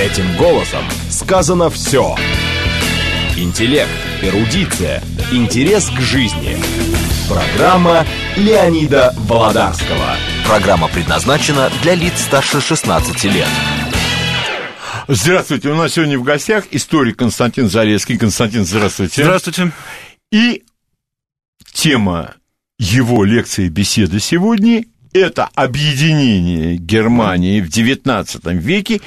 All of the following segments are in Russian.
Этим голосом сказано все. Интеллект, эрудиция, интерес к жизни. Программа Леонида Володарского. Программа предназначена для лиц старше 16 лет. Здравствуйте, у нас сегодня в гостях историк Константин Зарецкий. Константин, здравствуйте. Здравствуйте. И тема его лекции беседы сегодня – это объединение Германии в XIX веке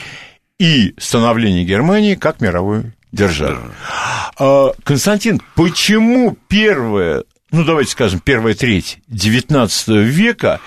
и становление Германии как мировой державы. А, Константин, почему первая, ну давайте скажем, первая треть XIX века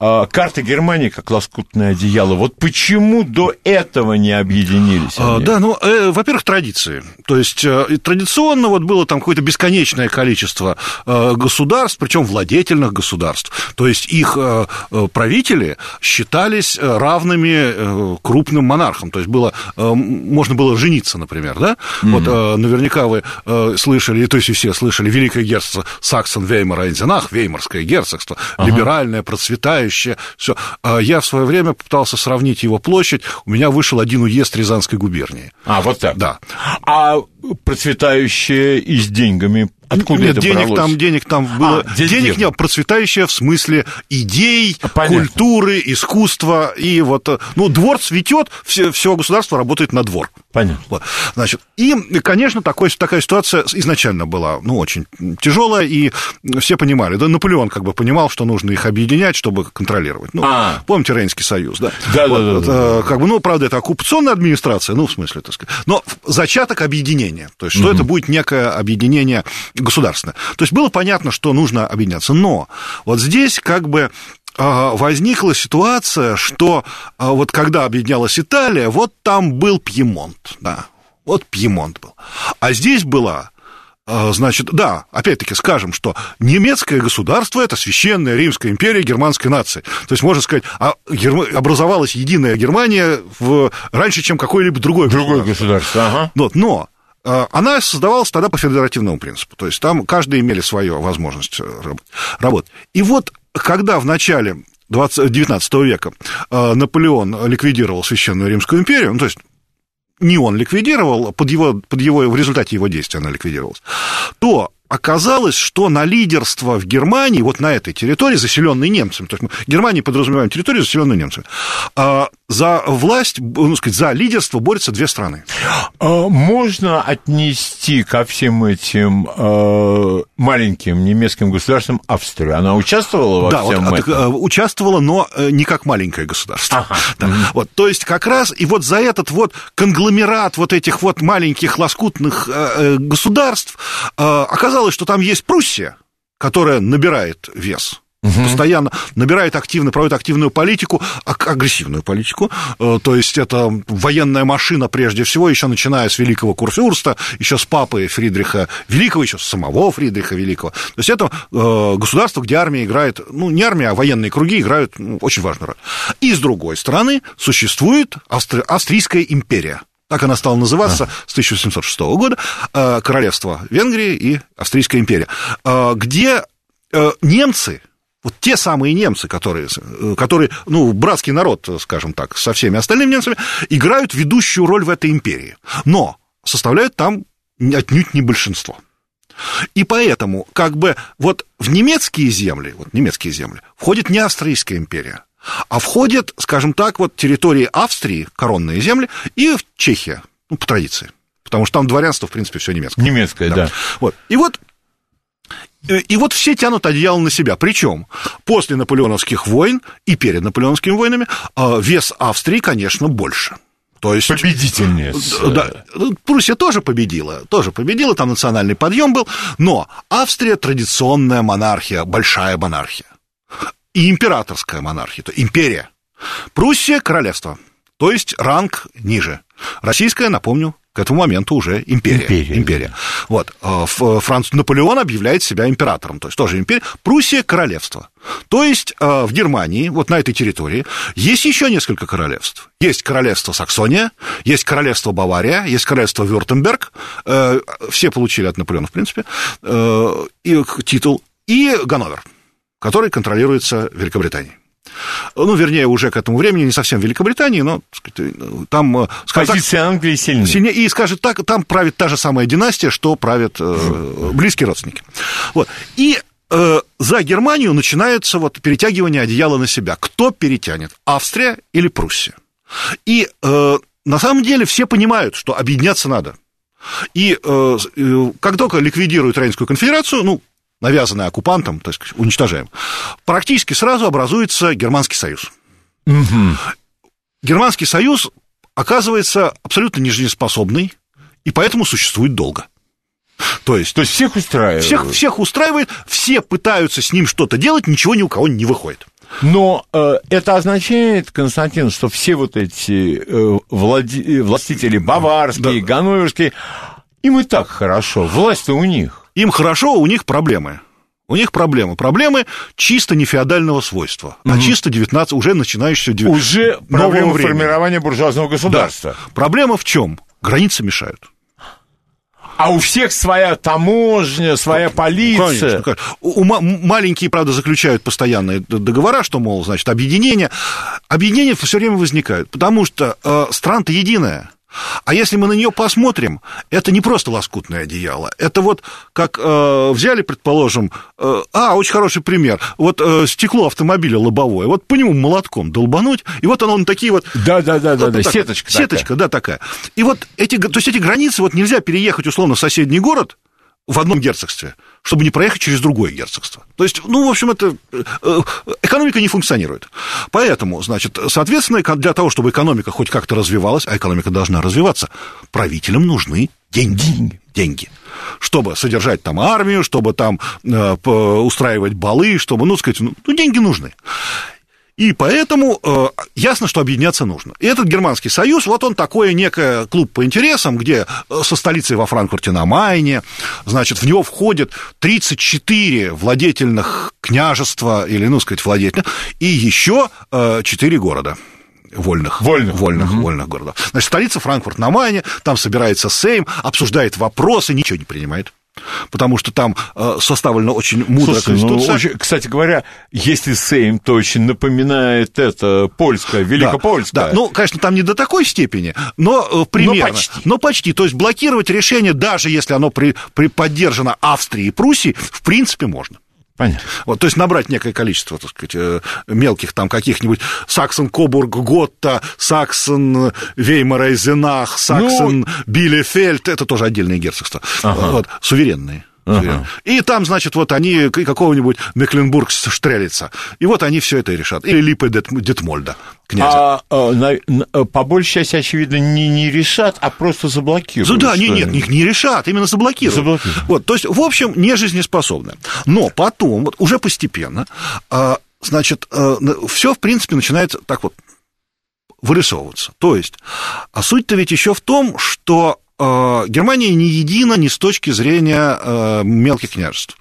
а, карта Германии как лоскутное одеяло. Вот почему до этого не объединились? А, они? да, ну, э, во-первых, традиции. То есть э, традиционно вот было там какое-то бесконечное количество э, государств, причем владетельных государств. То есть их э, э правители считались э, равными э, крупным монархам. То есть было, э, можно было жениться, например, да? Mm-hmm. Вот э, наверняка вы э, слышали, то есть все слышали, Великое герцогство Саксон, Веймар, Эйнзенах, Веймарское герцогство, ага. либеральное, процветающее все. А я в свое время попытался сравнить его площадь. У меня вышел один уезд Рязанской губернии. А, вот так? Да. А процветающее и с деньгами Откуда Нет, это денег бралось? там, денег там было. А, денег нет, процветающее в смысле идей, Понятно. культуры, искусства. И вот, ну, двор цветет, все, все государство работает на двор. Понятно. Значит, и, конечно, такой, такая ситуация изначально была, ну, очень тяжелая, и все понимали. Да, Наполеон как бы понимал, что нужно их объединять, чтобы контролировать. Ну, А. помните Рейнский союз, да? Да, вот, да, да, это, Как бы, ну, правда, это оккупационная администрация, ну, в смысле, так сказать. Но зачаток объединения, то есть, что Мгм. это будет некое объединение государственное. То есть, было понятно, что нужно объединяться. Но вот здесь как бы а, возникла ситуация, что а, вот когда объединялась Италия, вот там был Пьемонт, да, вот Пьемонт был. А здесь была а, Значит, да, опять-таки скажем, что немецкое государство – это священная Римская империя германской нации. То есть, можно сказать, образовалась единая Германия в... раньше, чем какое-либо другое Другое государство. государство, ага. Вот, но она создавалась тогда по федеративному принципу. То есть там каждый имели свою возможность э, раб- работать. И вот когда в начале 20, 19 века э, Наполеон ликвидировал Священную Римскую империю, ну, то есть не он ликвидировал, под его, под его, в результате его действия она ликвидировалась, то оказалось, что на лидерство в Германии, вот на этой территории, заселенной немцами, то есть мы в Германии подразумеваем территорию, заселенную немцами, а, за власть, ну, сказать, за лидерство борются две страны. А Можно отнести ко всем этим э, маленьким немецким государствам Австрию? Она участвовала во да, вот, всем так, этом? э, участвовала, но э, не как маленькое государство. Ага. Да. Вот, то есть как раз и вот за этот вот конгломерат вот этих вот маленьких лоскутных э, э, государств э, оказалось, что там есть Пруссия, которая набирает вес. Постоянно набирает активно, проводит активную политику, аг- агрессивную политику. Э, То есть это военная машина прежде всего, еще начиная с великого Курфюрста, еще с папы Фридриха Великого, еще с самого Фридриха Великого. То есть это э, государство, где армия играет, ну, не армия, а военные круги играют ну, очень важную роль. И с другой стороны существует Австри- Австрийская империя. Так она стала называться с 1706 года, э, Королевство Венгрии и Австрийская империя, э, где э, немцы, вот те самые немцы, которые, которые, ну, братский народ, скажем так, со всеми остальными немцами, играют ведущую роль в этой империи, но составляют там отнюдь не большинство. И поэтому, как бы, вот в немецкие земли, вот немецкие земли, входит не Австрийская империя, а входит, скажем так, вот территории Австрии, коронные земли, и в Чехия, ну, по традиции. Потому что там дворянство, в принципе, все немецкое. Немецкая, да. Вот. И вот э, и вот все тянут одеяло на себя. Причем после наполеоновских войн и перед наполеоновскими войнами э, вес Австрии, конечно, больше. То есть... Победительница. Да, ну, Пруссия тоже победила, тоже победила, там национальный подъем был, но Австрия традиционная монархия, большая монархия. И императорская монархия, то империя. Пруссия – королевство, то есть ранг ниже. Российская, напомню, к этому моменту уже империя. Империя. империя. Вот. э, Ф- Франц Наполеон объявляет себя императором, то есть тоже империя. Пруссия – королевство. То есть э, в Германии, вот на этой территории, есть еще несколько королевств. Есть королевство Саксония, есть королевство Бавария, есть королевство Вюртемберг. Э, Все получили от Наполеона, в принципе, э, и титул. И Ганновер, который контролируется Великобританией. ну, вернее, уже к этому времени, не совсем Великобритании, но сказать, там... э, скажем так, Позиция Англии сильнее. сильнее, и скажет так, там правит та же самая династия, что правят э, близкие родственники. Вот. И э, за Германию начинается вот перетягивание одеяла на себя. Кто перетянет? Австрия или Пруссия? И э, на самом деле все понимают, что объединяться надо. И э, э, как только ликвидируют Рейнскую конфедерацию, ну, навязанная оккупантом, так сказать, уничтожаем, практически сразу образуется Германский союз. Германский союз оказывается абсолютно нежизнеспособный, и поэтому существует долго. То есть, То есть всех устраивает. всех, всех устраивает, все пытаются с ним что-то делать, ничего ни у кого не выходит. Но э, это означает, Константин, что все вот эти э, влади- э, властители баварские, Да. ганноверские, им и так хорошо, власть-то у них. Им хорошо, у них проблемы. У них проблемы. Проблемы чисто не феодального свойства, а чисто 19, уже начинающегося дев- Уже нового проблема времени. формирования буржуазного Да. государства. Проблема в чем? Границы мешают. А у всех своя таможня, своя полиция. Конечно, конечно. У, у ма- маленькие, правда, заключают постоянные договора, что, мол, значит, объединение. Объединения все время возникают, потому что э, страна-то единая. А если мы на нее посмотрим, это не просто лоскутное одеяло. Это вот как э, взяли, предположим, э, а, очень хороший пример. Вот э, стекло автомобиля лобовое, вот по нему молотком долбануть, и вот оно на такие вот Да, да, да, да, вот да, так сеточка. Сеточка, да, такая. И вот эти, то есть эти границы, вот нельзя переехать условно в соседний город в одном герцогстве, чтобы не проехать через другое герцогство. То есть, ну, в общем, это э, э, экономика не функционирует. Поэтому, значит, соответственно, для того, чтобы экономика хоть как-то развивалась, а экономика должна развиваться, правителям нужны деньги. Деньги. Чтобы содержать там армию, чтобы там э, устраивать балы, чтобы, ну, сказать, ну, ну, деньги нужны. И поэтому э, ясно, что объединяться нужно. И этот германский союз, вот он такой некий клуб по интересам, где э, со столицей во Франкфурте на Майне, значит, в него входит 34 владетельных княжества, или, ну, сказать, владетельных, и еще 4 города вольных. Вольных. Вольных, вольных городов. Значит, столица Франкфурт на Майне, там собирается Сейм, обсуждает вопросы, ничего не принимает. Потому что там э, составлена очень мудрая Слушай, ну, конституция. очень- кстати говоря, если Сейм, то очень напоминает это польское, великопольское. Да, да. ну, конечно, там не до такой степени, но э, примерно. почти. Но почти. То есть блокировать решение, даже если оно при, при поддержано Австрией и Пруссией, в принципе, можно. Понятно. Вот, то есть набрать некое количество, так сказать, э, мелких там каких-нибудь Саксон, Кобург, Готта, Саксон, Веймар, Эйзенах, Саксон, Билефельд, это тоже отдельные герцогства, вот, суверенные. Суверенные. И там, значит, вот они какого-нибудь Мекленбург Штрелица. И вот они все это и решат. Или Липы Дет- Детмольда, князя. А, а, на- на- по большей части, очевидно, не, не решат, а просто заблокируют. Ну Да, что нет, нет, ли. их не решат, именно заблокируют. Заблокируют. Вот, то есть, в общем, не жизнеспособны. Но потом, вот, уже постепенно, а, значит, все, в принципе, начинает так вот вырисовываться. То есть, а суть-то ведь еще в том, что Германия не едина ни с точки зрения а, мелких княжеств.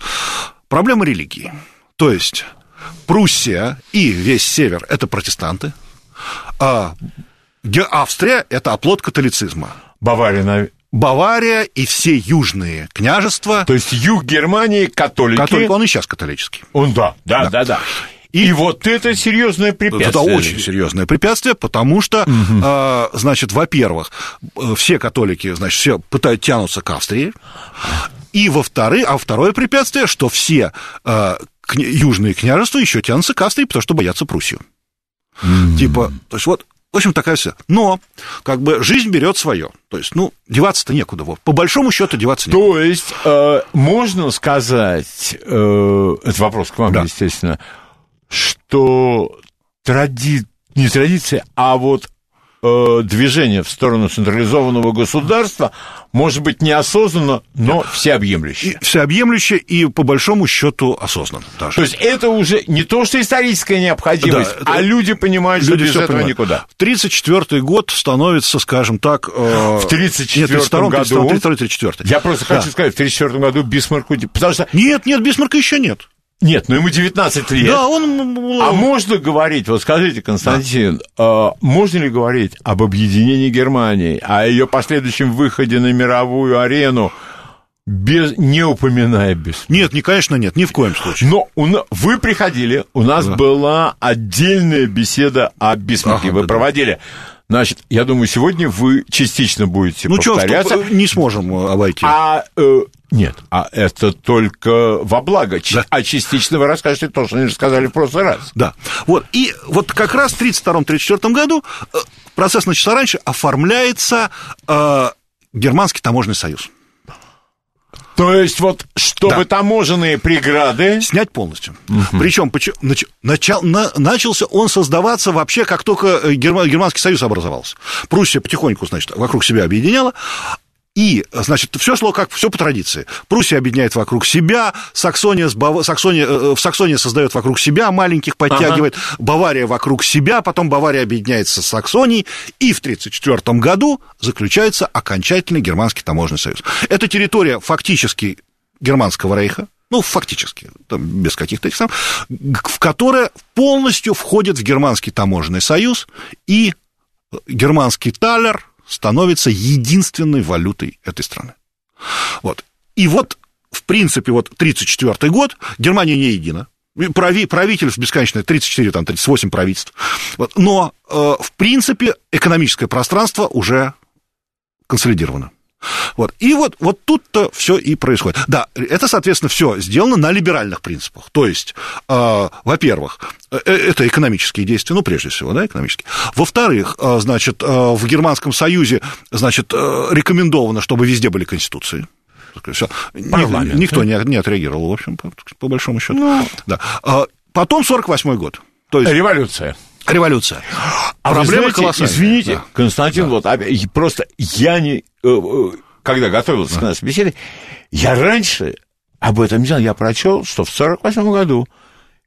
Проблема религии. То есть, Пруссия и весь север – это протестанты, а Австрия – это оплот католицизма. Бавария, Бавария и все южные княжества, то есть юг Германии, католики. католик, он и сейчас католический. Он, да, да, да, да. И, вот это серьезное препятствие. Это очень серьезное препятствие, потому что, э, значит, во-первых, э, все католики, значит, все пытают тянуться к Австрии, и во-вторых, а второе препятствие, что все кня- южные княжества еще тянутся к Австрии, потому что боятся Пруссию. Типа, то есть вот, в общем, такая вся. Но, как бы, жизнь берет свое. То есть, ну, деваться-то некуда. Вот. По большому счету деваться некуда. То есть, э, можно сказать, э, это вопрос к вам, Да. естественно, что тради... не традиция, а вот э, движение в сторону централизованного государства может быть неосознанно, но всеобъемлюще. И всеобъемлюще и, по большому счету, осознанно даже. То есть это уже не то, что историческая необходимость, Да, а люди понимают, что Люди без всё этого понимают. никуда. В 1934 год становится, скажем так... э, В 1934 нет, 32-м, году... 32-34. Я просто Да. хочу сказать, в 1934 году Бисмарку... Потому что... Нет, нет, Бисмарка еще нет. Нет, ну ему 19 лет. Да, он... А можно говорить, вот скажите, Константин, а можно ли говорить об объединении Германии, о ее последующем выходе на мировую арену без, не упоминая без. Нет, не, конечно, нет, ни в коем случае. Но у, вы приходили, у нас Да. была отдельная беседа о Бисмарке. Ага, вы да-да. проводили. Значит, я думаю, сегодня вы частично будете Ну что, повторяться. не сможем э, обойти. А э, нет, а это только во благо. Ч- А частично вы расскажете то, что не рассказали в прошлый раз. Да. Вот. И вот как раз в 1932-1934 году э, процесс начался раньше, оформляется э, Германский таможенный союз. То есть вот, чтобы Да. таможенные преграды... Снять полностью. Причем начался он создаваться вообще, как только э, Герма- Германский союз образовался. Пруссия потихоньку, значит, вокруг себя объединяла. И, значит, все шло как все по традиции. Пруссия объединяет вокруг себя, Саксония, с Бава- Саксония, э, в Саксония создает вокруг себя маленьких, подтягивает, Бавария вокруг себя, потом Бавария объединяется с Саксонией, и в 1934 году заключается окончательный Германский таможенный союз. Это территория фактически Германского рейха, ну, фактически, там, без каких-то этих сам, в которая полностью входит в Германский таможенный союз, и германский талер становится единственной валютой этой страны. Вот. И вот, в принципе, вот 1934 год, Германия не едина. Прави, правительств бесконечное, 34, там, 38 правительств. Вот. Но, э, в принципе, экономическое пространство уже консолидировано. Вот. И вот, вот тут-то все и происходит. Да, это, соответственно, все сделано на либеральных принципах. То есть, э, во-первых, э, это экономические действия, ну, прежде всего, да, экономические. Во-вторых, э, значит, э, в Германском Союзе, значит, э, рекомендовано, чтобы везде были конституции. Парламент, Никто не, не отреагировал, в общем, по, по большому счету. Да. А, Потом 48 год. То есть Революция. революция. А вы Проблемы знаете, колоссальные. извините, Да. Константин, вот опять- и просто я не... э, э, Когда готовился к нашей беседе, я раньше об этом не знал. Я прочел, что в 48 году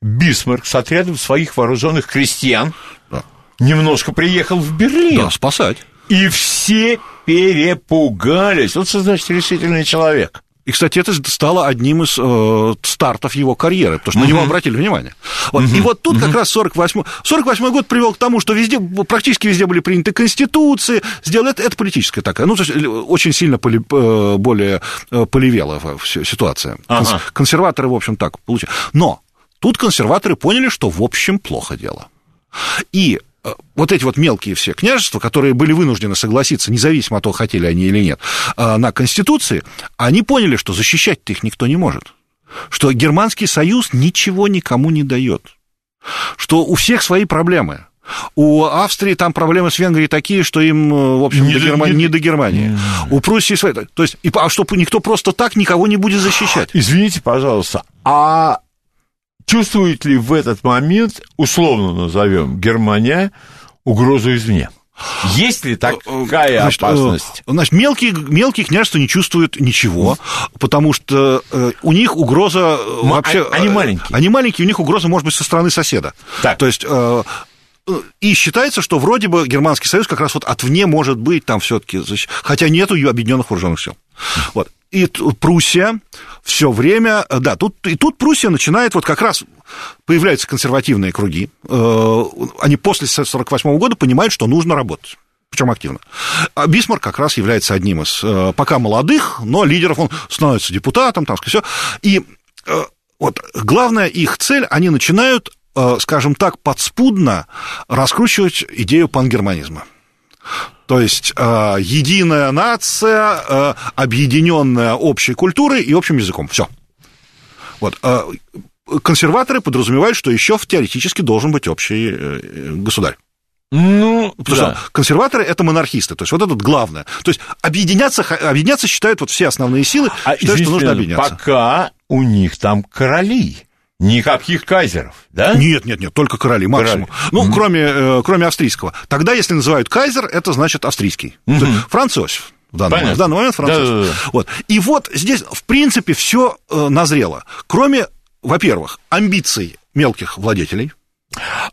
Бисмарк с отрядом своих вооруженных крестьян Да. немножко приехал в Берлин. Да, спасать. И все перепугались. Вот что значит решительный человек. И, кстати, это стало одним из э, стартов его карьеры, потому что на него обратили внимание. Вот. И вот тут как раз 48 48 год привел к тому, что везде, практически везде были приняты конституции, сделали это, это политическая такая, ну, то есть, очень сильно поли- э, более э, полевела ситуация. Ага. Консерваторы, в общем, так получили. Но тут консерваторы поняли, что, в общем, плохо дело. И э, вот эти вот мелкие все княжества, которые были вынуждены согласиться, независимо от того, хотели они или нет, э, на Конституции, они поняли, что защищать-то их никто не может. Что Германский союз ничего никому не дает. Что у всех свои проблемы. У Австрии там проблемы с Венгрией такие, что им, э, в общем, Не до Германии, не- не до Германии. У Пруссии свои. То есть, и, а что никто просто так никого не будет защищать. Извините, пожалуйста, а чувствует ли в этот момент, условно назовем, Германия угрозу извне? Есть ли такая Значит, э, опасность? Значит, мелкие, мелкие княжества не чувствуют ничего, потому что э, у них угроза э, вообще... а- они э, маленькие. Они маленькие, у них угроза может быть со стороны соседа. Так. То есть... и считается, что вроде бы Германский союз как раз вот отвне может быть там все-таки, хотя нету ее объединенных вооруженных сил. Вот. И Пруссия все время, э, да, тут, и тут Пруссия начинает вот как раз появляются консервативные круги, э, они после 1948 года понимают, что нужно работать причем активно. А Бисмарк как раз является одним из э, пока молодых, но лидеров, он становится депутатом, там, все. И э, вот главная их цель, они начинают, скажем так, подспудно раскручивать идею пангерманизма. То есть э, единая нация, э, объединенная общей культурой и общим языком. Все. Вот. э, консерваторы подразумевают, что еще теоретически должен быть общий э, государь. Ну, Потому да. что консерваторы это монархисты, то есть вот это главное. То есть объединяться, объединяться считают вот все основные силы, А, считают, что нужно объединяться. Пока у них там короли, никаких кайзеров, да? Нет, нет, нет, только короли, максимум. Ну, кроме, э, кроме австрийского. Тогда, если называют кайзер, это значит австрийский. Есть Франц Иосиф. В данный, Понятно. момент, в данный момент Франц Иосиф. Да-да-да. Вот. И вот здесь, в принципе, все назрело. Кроме, во-первых, амбиций мелких владетелей.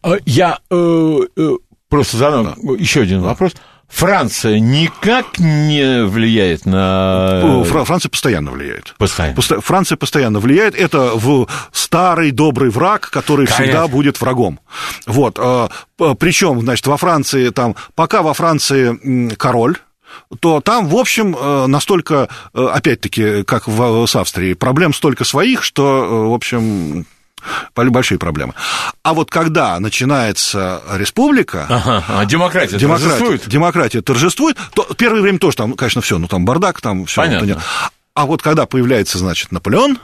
А, Я э, э, просто задам еще один вопрос. Франция никак не влияет на... Фра- Франция постоянно влияет. Постоянно. Посто- Франция постоянно влияет. Это в старый добрый враг, который Конечно. всегда будет врагом. Вот. Причем, значит, во Франции там, пока во Франции король, то там, в общем, э, настолько, э, опять-таки, как в, с Австрией, проблем столько своих, что, э, в общем, большие проблемы. А вот когда начинается республика... Ага, а демократия, демократия торжествует? Демократия торжествует, то первое время тоже там, конечно, все, ну там бардак, там все. Понятно. А вот когда появляется, значит, Наполеон,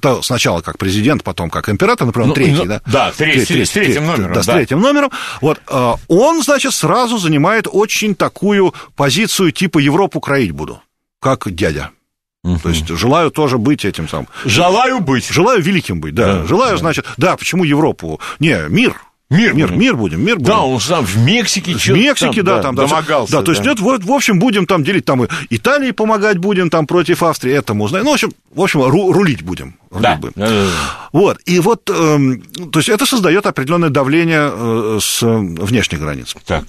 то сначала как президент, потом как император, например, ну, третий, ну, да? Да, третий, третий, с третьим номером. Да, с третьим номером. Вот, э, он, значит, сразу занимает очень такую позицию типа «Европу кроить буду», как дядя. Угу. То есть желаю тоже быть этим самым. Желаю быть. Желаю великим быть, да. да желаю, да. значит, да, почему Европу? Не, мир, Мир, мир, мир будем, мир будем. Да, он сам в Мексике В Мексике, да, там, да, домогался. Да, то есть, нет, вот, в общем, будем там делить, там, Италии помогать будем, там, против Австрии, этому, знаем. Ну, в общем, в общем, ру, рулить будем. Рулить да. будем. Вот, и вот, э, то есть, это создает определенное давление э, с внешних границ. Так.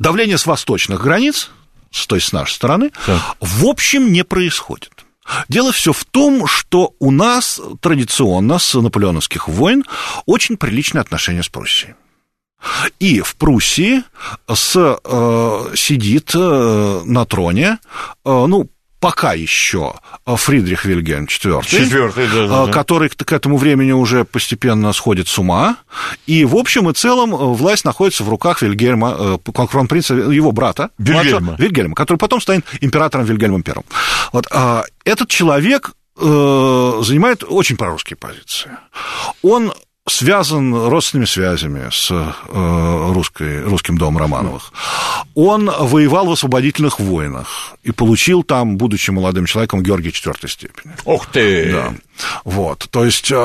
Давление с восточных границ, то есть, с нашей стороны, так. в общем, не происходит. Дело все в том, что у нас традиционно с наполеоновских войн очень приличные отношения с Пруссией. И в Пруссии с, э, сидит э, на троне, э, ну, пока еще Фридрих Вильгельм IV, Четвертый, да, да, да. который к этому времени уже постепенно сходит с ума, и в общем и целом власть находится в руках Вильгельма, кронпринца, его брата, Вильгельма. Вильгельма, который потом станет императором Вильгельмом I. Вот, а этот человек э, занимает очень прорусские позиции. Он связан родственными связями с э, русской, русским домом Романовых. Он воевал в освободительных войнах и получил там, будучи молодым человеком, Георгия четвертой степени. Ух ты! Да. Вот, то есть э,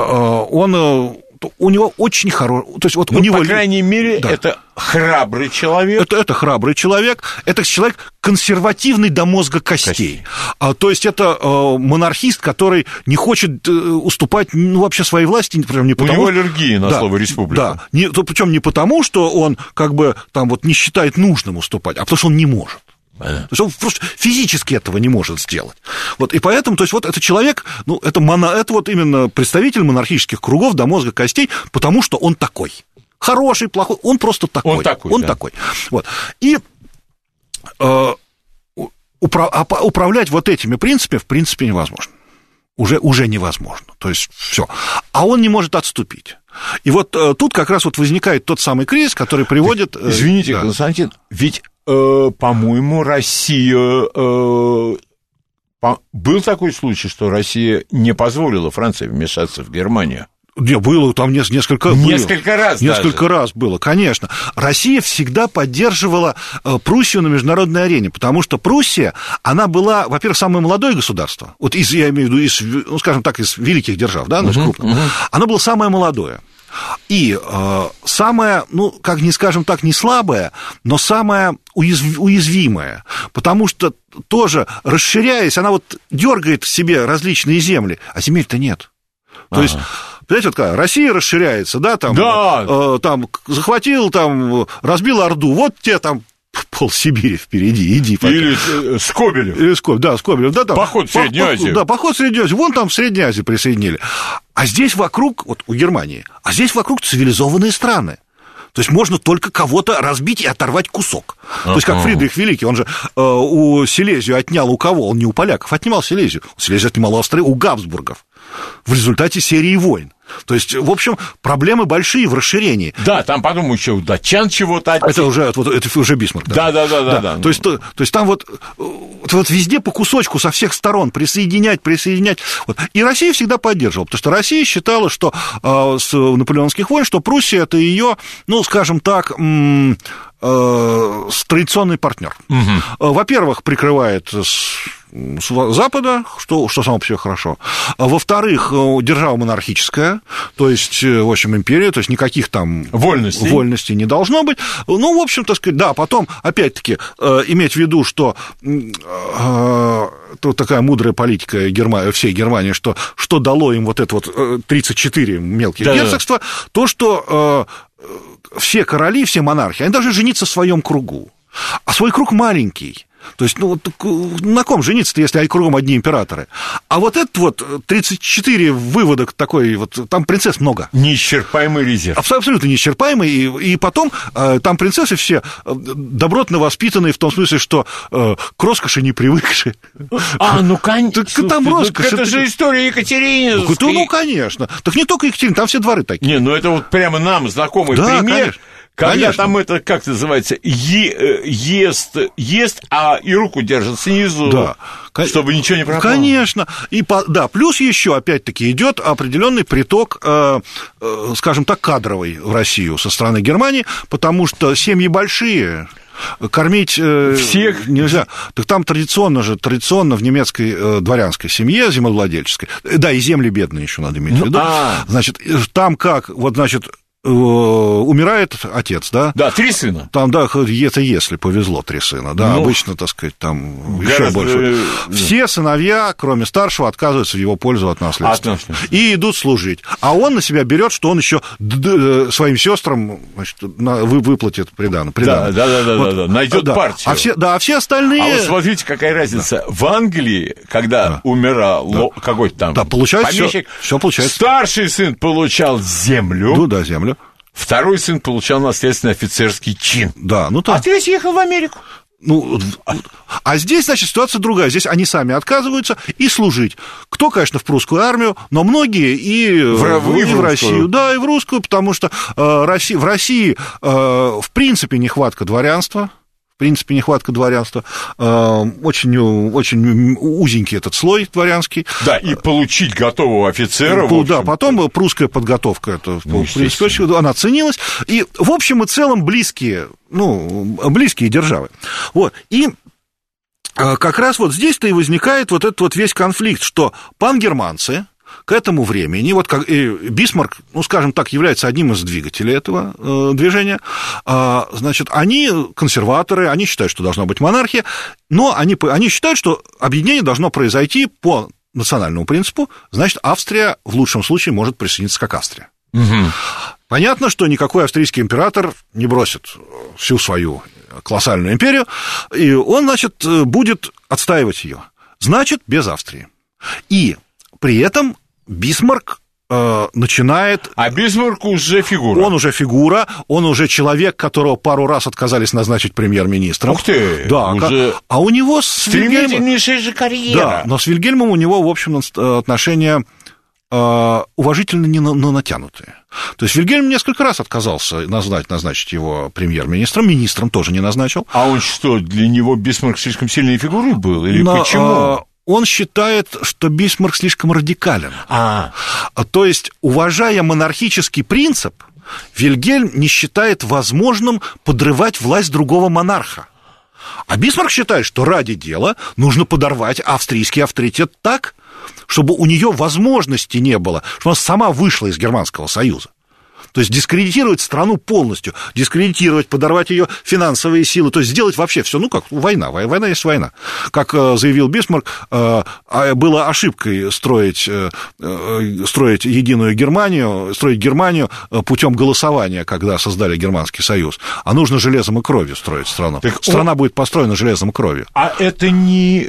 у него очень хороший... То есть вот ну, у него... по крайней мере, да. это храбрый человек. Это, это храбрый человек, это человек консервативный до мозга костей. костей. А, то есть это э, монархист, который не хочет э, уступать ну, вообще своей власти, прям не потому... У него аллергия на да, слово республика. Да, не, причем не потому, что он как бы там вот не считает нужным уступать, а потому что он не может. То есть он просто физически этого не может сделать. Вот, и поэтому, то есть вот этот человек, ну, это, моно, это вот именно представитель монархических кругов до мозга костей, потому что он такой. Хороший, плохой, он просто такой. Он такой, Он да. такой. Вот. И э, упра- управлять вот этими принципами, в принципе, невозможно. Уже, уже невозможно. То есть все. А он не может отступить. И вот э, тут как раз вот возникает тот самый кризис, который приводит... Э, Извините, да. Константин, ведь э, по-моему, Россия... Э, по, был такой случай, что Россия не позволила Франции вмешаться в Германию? Не, было там несколько... Несколько было. раз Несколько даже. раз было, конечно. Россия всегда поддерживала э, Пруссию на международной арене, потому что Пруссия, она была, во-первых, самое молодое государство, вот из, я имею в виду, из, ну, скажем так, из великих держав, да, uh-huh, крупных, uh-huh. оно было самое молодое. И э, самое, ну, как не скажем так, не слабое, но самое уязв, уязвимое, потому что тоже расширяясь, она вот дергает в себе различные земли, а земель-то нет. То ага. есть Понимаете, вот как, Россия расширяется, да, там, да. Э, там захватил, там, разбил Орду, вот те там пол Сибири впереди, иди. Пока. Или э, Скобелев. Или Скобелев, да, Скобелев. Да, там, поход в Среднюю Азию. Да, поход в Среднюю Азию. Вон там в Среднюю Азию присоединили. А здесь вокруг, вот у Германии, а здесь вокруг цивилизованные страны. То есть можно только кого-то разбить и оторвать кусок. Uh-huh. То есть как Фридрих Великий, он же э, у Силезию отнял у кого? Он не у поляков отнимал Силезию. Силезию отнимал у Австрии, у Габсбургов в результате серии войн. То есть, в общем, проблемы большие в расширении. Да, там, подумаю, еще у датчан чего-то... Это уже, вот, это уже Бисмарк. Да, да, да, да. да, да. То, есть, то, то есть там вот, вот везде по кусочку со всех сторон присоединять, присоединять. Вот. И Россия всегда поддерживала, потому что Россия считала, что э, с наполеонских войн, что Пруссия это ее, ну, скажем так, э, традиционный партнер. Угу. Во-первых, прикрывает Запада, что, что само по себе хорошо. А во-вторых, э, держава монархическая, то есть, э, в общем, империя, то есть никаких там вольностей, вольностей не должно быть. Ну, в общем, так сказать, да, потом, опять-таки, иметь в виду, что тут такая мудрая политика Германии, всей Германии, что, что дало им вот это вот 34 мелких да, герцогства, да. то, что все короли, все монархи, они должны жениться в своем кругу. А свой круг маленький. То есть, ну, вот э, на ком жениться-то, если кругом одни императоры? А вот этот вот 34 выводок такой, вот там принцесс много. Неисчерпаемый резерв. Абсолютно неисчерпаемый. И, и потом э, там принцессы все э, добротно воспитанные в том смысле, что э, к роскоши не привыкшие. А, ну, конечно. Так там роскошь. Это же история Екатерины. Ну, ну, конечно. Так не только Екатерина, там все дворы такие. Не, ну это вот прямо нам знакомый Да, пример. конечно. Когда Конечно. там это, как называется, е- э, ест, ест, а и руку держит снизу, Да. Чтобы ничего не пропало. Конечно. И по- да, плюс еще, опять-таки, идет определенный приток, э, э, скажем так, кадровый в Россию со стороны Германии, потому что семьи большие. Кормить э, Всех? нельзя. Так там традиционно же, традиционно в немецкой э, дворянской семье, землевладельческой, да, и земли бедные еще надо иметь в Ну, виду. а. Значит, там как, вот, значит, умирает отец, да? Да, три сына. Там, да, это если повезло три сына, да, Ну, обычно, так сказать, там еще больше. э, Все сыновья, кроме старшего, отказываются в его пользу от наследства. От наследства. И идут служить. А он на себя берет, что он еще своим сестрам значит, на- вы- выплатит приданое. Да, да, да, да, да, да. Найдет партию. А все, да, а все остальные... А вот смотрите, какая разница. В Англии, когда умирал ло- какой-то там Да, получается помещик, всё- всё получается. старший сын получал землю, Ну да, землю. Второй сын получал наследственный офицерский чин. Да, ну А так. третий ехал в Америку. Ну, а здесь, значит, ситуация другая. Здесь они сами отказываются и служить. Кто, конечно, в прусскую армию, но многие и в, и и в в. Россию. Да, и в русскую, потому что э, Росси- в России, э, в принципе, нехватка дворянства. В принципе, нехватка дворянства. Э, очень, очень узенький этот слой дворянский. Да, и получить готового офицера. Ну, да, потом прусская подготовка, это, Ну, в принципе, она ценилась, и, в общем и целом, близкие, ну, близкие державы. Вот, и э, как раз вот здесь-то и возникает вот этот вот весь конфликт, что пангерманцы к этому времени, вот как и Бисмарк, ну, скажем так, является одним из двигателей этого э, движения, а, значит, они консерваторы, они считают, что должна быть монархия, но они, они считают, что объединение должно произойти по национальному принципу, значит, Австрия в лучшем случае может присоединиться как Австрия. Понятно, что никакой австрийский император не бросит всю свою колоссальную империю, и он, значит, будет отстаивать ее. Значит, без Австрии. И при этом Бисмарк э, начинает А Бисмарк уже фигура. он уже фигура, он уже человек, которого пару раз отказались назначить премьер-министром. Ух ты, Да, уже а у него с Вильгельмом... Же карьера. Да, но с Вильгельмом у него, в общем, э, отношения э, уважительно не на- но натянутые. То есть Вильгельм несколько раз отказался назначить, назначить его премьер-министром, министром тоже не назначил. А он что, для него Бисмарк слишком сильной фигурой был? Или Но, почему? Он считает, что Бисмарк слишком радикален. А, А, То есть, уважая монархический принцип, Вильгельм не считает возможным подрывать власть другого монарха. А Бисмарк считает, что ради дела нужно подорвать австрийский авторитет так, чтобы у нее возможности не было, чтобы она сама вышла из Германского союза. То есть дискредитировать страну полностью, дискредитировать, подорвать ее финансовые силы, то есть сделать вообще все, ну как война, вой- война есть война. Как э, заявил Бисмарк, э, а было ошибкой строить, э, строить единую Германию, строить Германию путем голосования, когда создали Германский союз, а нужно железом и кровью строить страну. Так Страна будет построена железом и кровью. а это не...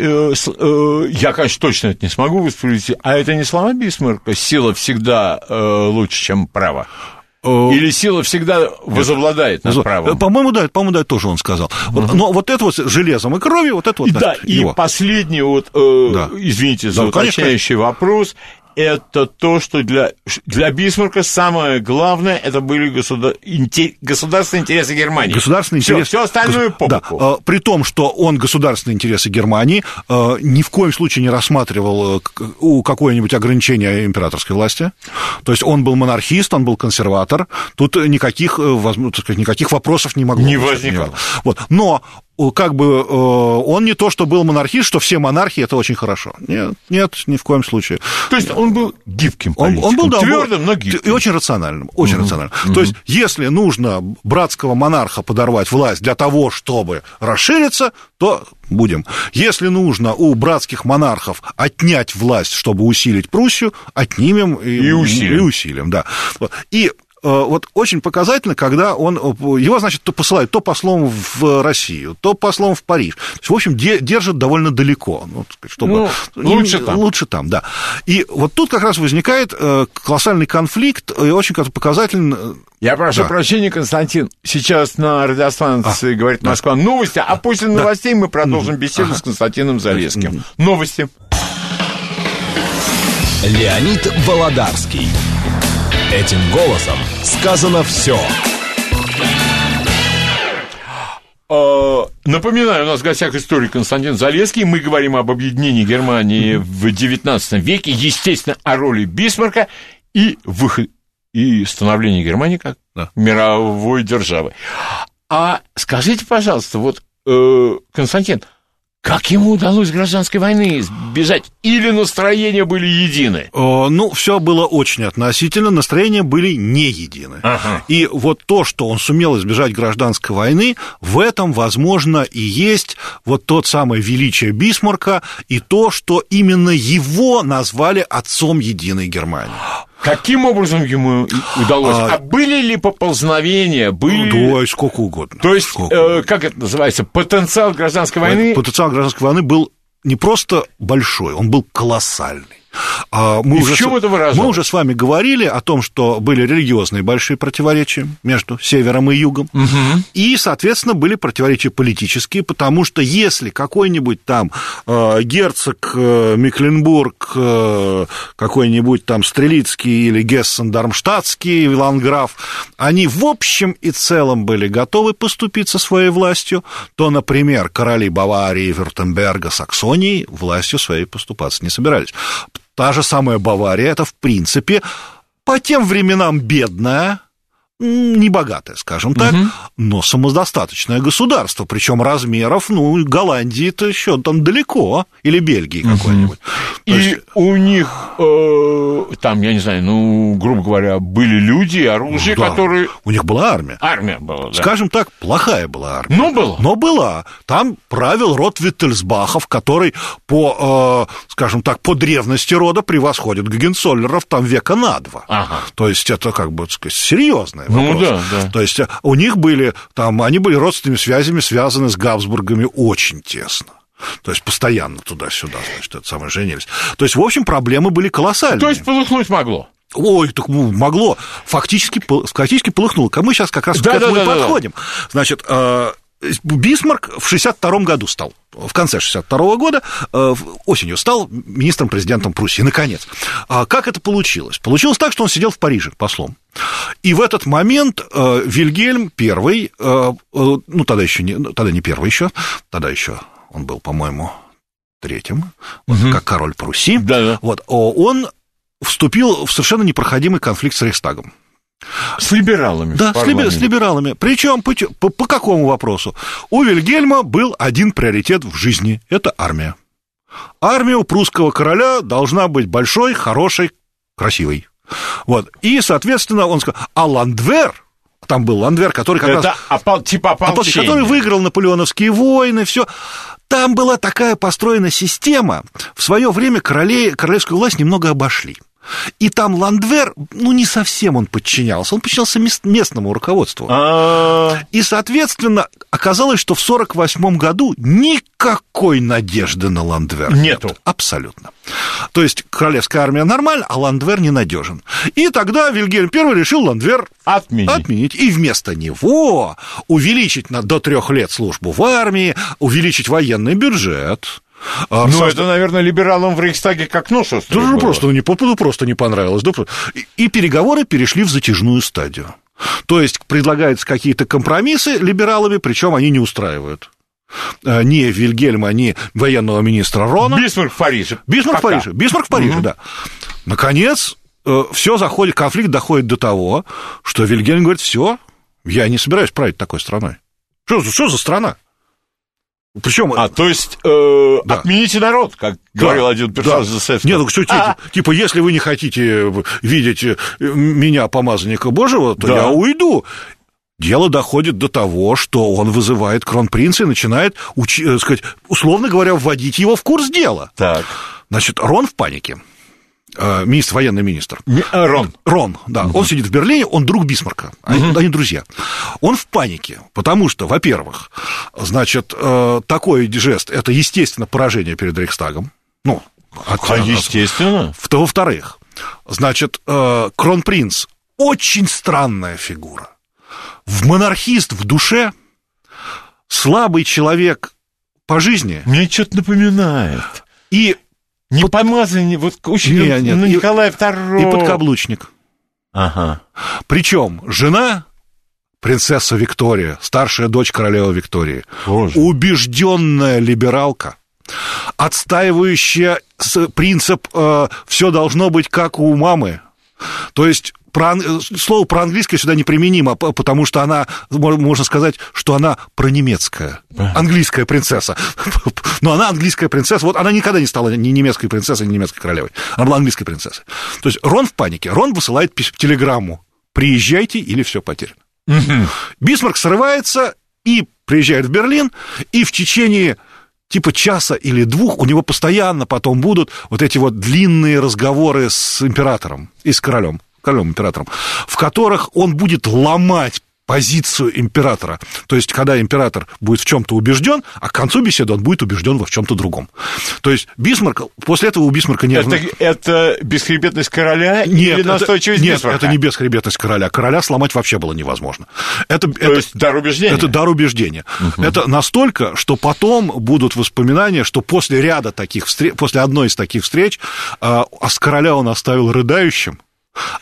я, конечно, точно это не смогу воспроизвести, а это не слова Бисмарка? Сила всегда лучше, чем право? Или сила всегда возобладает над Э, правом? По-моему, да, по-моему, да, тоже он сказал. Вот, Но вот это вот железом и кровью, вот это вот И да, и его. последний вот, э, Да. извините за Да, конечно, уточняющий вопрос, это то, что для, для Бисмарка самое главное, это были государ... инте- государственные интересы Германии. Государственные Всё, интересы. Все остальное по Да, боку. э, при том, что он государственные интересы Германии э, ни в коем случае не рассматривал э, какое-нибудь ограничение императорской власти. То есть он был монархист, он был консерватор. Тут никаких, так сказать, никаких вопросов не могло Не возникало. Вот. Но как бы он не то, что был монархист, что все монархии это очень хорошо. Нет, нет, ни в коем случае. То есть он был гибким политиком, он был, да, был твердым, но гибким. И очень рациональным, очень рациональным. То есть, если нужно братского монарха подорвать власть для того, чтобы расшириться, то будем. Если нужно у братских монархов отнять власть, чтобы усилить Пруссию, отнимем и, И усилим. И усилим, да. И вот очень показательно, когда он, его, значит, то посылают то послом в Россию, то послом в Париж. То есть, в общем, держат довольно далеко, ну, чтобы... Ну, лучше там. Лучше там, да. И вот тут как раз возникает колоссальный конфликт, и очень показательный я прошу да. прощения, Константин. Сейчас на радиостанции а, говорит Москва да. новости, а после да. новостей мы продолжим беседу ага. с Константином Залеским. Новости. Леонид Володарский. Этим голосом сказано все. А, напоминаю, у нас в гостях историк Константин Залеский. Мы говорим об объединении Германии в XIX веке, естественно, о роли Бисмарка и выход и становление Германии как да. мировой державы. А скажите, пожалуйста, вот, э, Константин, как ему удалось гражданской войны избежать? Или настроения были едины? О, ну, все было очень относительно, настроения были не едины. Ага. И вот то, что он сумел избежать гражданской войны, в этом, возможно, и есть вот тот самый величие Бисмарка и то, что именно его назвали отцом единой Германии. Каким образом ему удалось? А, а были ли поползновения? Были... Да, сколько угодно. То есть, э, как это называется, потенциал гражданской войны? Потенциал гражданской войны был не просто большой, он был колоссальный. А, мы И уже в чем с... это выражалось? Мы уже с вами говорили о том, что были религиозные большие противоречия между севером и югом, угу. и, соответственно, были противоречия политические, потому что если какой-нибудь там э, герцог э, Мекленбург, э, какой-нибудь там Стрелицкий или Гессен-Дармштадтский, Ланграф, они в общем и целом были готовы поступиться своей властью, то, например, короли Баварии, Вюртемберга, Саксонии властью своей поступаться не собирались. Та же самая Бавария, это, в принципе, по тем временам бедная, небогатое, скажем так, угу. но самодостаточное государство, причем размеров, ну, Голландии-то еще там далеко, или Бельгии угу. какой-нибудь. И есть... у них э, там, я не знаю, ну, грубо говоря, были люди, оружие, да. которые... У них была армия. Армия была, да. Скажем так, плохая была армия. Но была. Но была. Там правил род Виттельсбахов, который по, э, скажем так, по древности рода превосходит Гагенцоллеров там века на два. Ага. То есть это как бы, так сказать, серьезный вопрос. Ну, да, да. То есть э, у них были там, они были родственными связями связаны с Габсбургами очень тесно. То есть постоянно туда-сюда, значит, это самое женились. То есть, в общем, проблемы были колоссальные. То есть полыхнуть могло? Ой, так ну, могло. Фактически, фактически полыхнуло. Мы сейчас как раз да, к этому да, и да, подходим. Да. Значит, э, Бисмарк в 62 году стал, в конце 62 года, э, осенью стал министром-президентом Пруссии, наконец. А как это получилось? Получилось так, что он сидел в Париже послом. И в этот момент э, Вильгельм I, э, ну, тогда еще не, тогда не первый еще, тогда еще он был, по-моему, третьим, угу. как король Пруссии, да, да. Вот, он вступил в совершенно непроходимый конфликт с Рейхстагом. С либералами. Да, с, либер, с либералами. Причем по, по, по какому вопросу? У Вильгельма был один приоритет в жизни – это армия. Армия у прусского короля должна быть большой, хорошей, красивой. Вот. И, соответственно, он сказал, а Ландвер, там был Ландвер, который как Это раз... Опол... типа ополчения. Который выиграл наполеоновские войны, все. Там была такая построена система. В свое время королей, королевскую власть немного обошли. И там Ландвер, ну, не совсем он подчинялся, он подчинялся местному руководству. А. И, соответственно, оказалось, что в 1948 году никакой надежды на Ландвер нету. Нет. Абсолютно. То есть королевская армия нормальна, а Ландвер ненадежен. И тогда Вильгельм I решил Ландвер отменить. отменить. И вместо него увеличить на, до трех лет службу в армии, увеличить военный бюджет, а, ну, созда... это, наверное, либералам в Рейхстаге как нос Да ну, просто, не, ну, просто не понравилось. Да, и, и переговоры перешли в затяжную стадию. То есть предлагаются какие-то компромиссы либералами, причем они не устраивают э, ни Вильгельма, ни военного министра Рона. Бисмарк в Париже. Бисмарк Пока. в Париже. Бисмарк в Париже, угу. да. Наконец, э, все заходит, конфликт доходит до того, что Вильгельм говорит, все, я не собираюсь править такой страной. Что, что за страна? Причем... А, то есть, э, да. отмените народ, как да, говорил один персонаж да. ЗСФ. Нет, ну что, а. типа, если вы не хотите видеть э, меня, помазанника Божьего, то да. я уйду. Дело доходит до того, что он вызывает кронпринца и начинает, учи, э, сказать, условно говоря, вводить его в курс дела. Так. Значит, Рон в панике. Э, министр, военный министр. Э, Рон. Рон, да. Он сидит в Берлине, он друг Бисмарка. Они, они друзья. Он в панике, потому что, во-первых, значит, э, такой жест это, естественно, поражение перед Рейхстагом. Ну, от- А, естественно. Во-вторых, значит, э, кронпринц очень странная фигура. В монархист в душе, слабый человек по жизни Мне что-то напоминает. и, Не помазание, вот очень, Не, нет, ну, Николай II. и подкаблучник. Ага. Причем жена принцесса Виктория, старшая дочь королевы Виктории, Боже. убежденная либералка, отстаивающая принцип все должно быть как у мамы. То есть про, слово про-английское сюда неприменимо, потому что она, мо- можно сказать, что она пронемецкая, английская принцесса. Но она английская принцесса, вот она никогда не стала ни немецкой принцессой, ни немецкой королевой. Она была английской принцессой. То есть Рон в панике, Рон высылает телеграмму, приезжайте или все потеряно. Бисмарк срывается и приезжает в Берлин, и в течение типа часа или двух у него постоянно потом будут вот эти вот длинные разговоры с императором и с королем, королем императором, в которых он будет ломать позицию императора. То есть, когда император будет в чем-то убежден, а к концу беседы он будет убежден во в чем-то другом. То есть, Бисмарк, после этого у Бисмарка не Это, это бесхребетность короля нет, или это- настойчивость нет, Бисмарка? это не бесхребетность короля. Короля сломать вообще было невозможно. Это, То есть дар убеждения? Это дар убеждения. Это настолько, что потом будут воспоминания, что после ряда таких встреч, после одной из таких встреч, а а с короля он оставил рыдающим,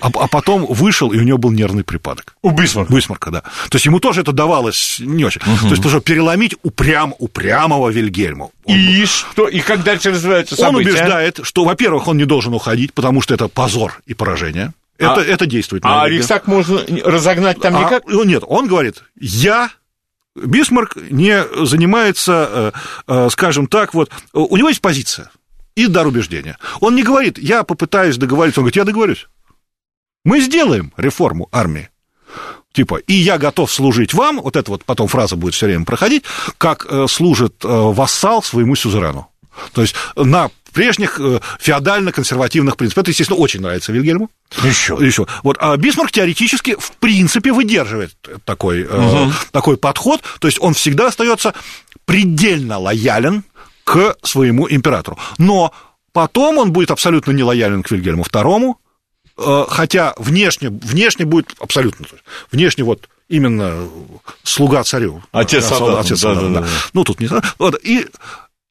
а, а потом вышел, и у него был нервный припадок. У Бисмарка. Бисмарка, да. То есть ему тоже это давалось не очень. То есть тоже переломить упрям, упрямого Вильгельма. Он- И что? И как дальше развиваются он события? убеждает, что, во-первых, он не должен уходить, потому что это позор и поражение. Это, А- это действует. на А Вильгельма. Рейхстаг можно разогнать там А, никак? нет, он говорит, я Бисмарк не занимается, э, э, скажем так, вот, у него есть позиция и дар убеждения. Он не говорит, я попытаюсь договориться, он говорит, я договорюсь. Мы сделаем реформу армии. Типа, и я готов служить вам, вот эта вот потом фраза будет все время проходить, как э, служит э, вассал своему сюзерену. То есть на прежних э, феодально-консервативных принципах. Это, естественно, очень нравится Вильгельму. Еще. Еще. Вот, а Бисмарк теоретически, в принципе, выдерживает такой, э, такой подход. То есть он всегда остается предельно лоялен к своему императору. Но потом он будет абсолютно не лоялен к Вильгельму II, э, хотя внешне, внешне будет абсолютно. Внешне вот именно слуга царю. Отец Да, солдата, отец да, солдата, да, да. да. Ну, тут не. Вот, и,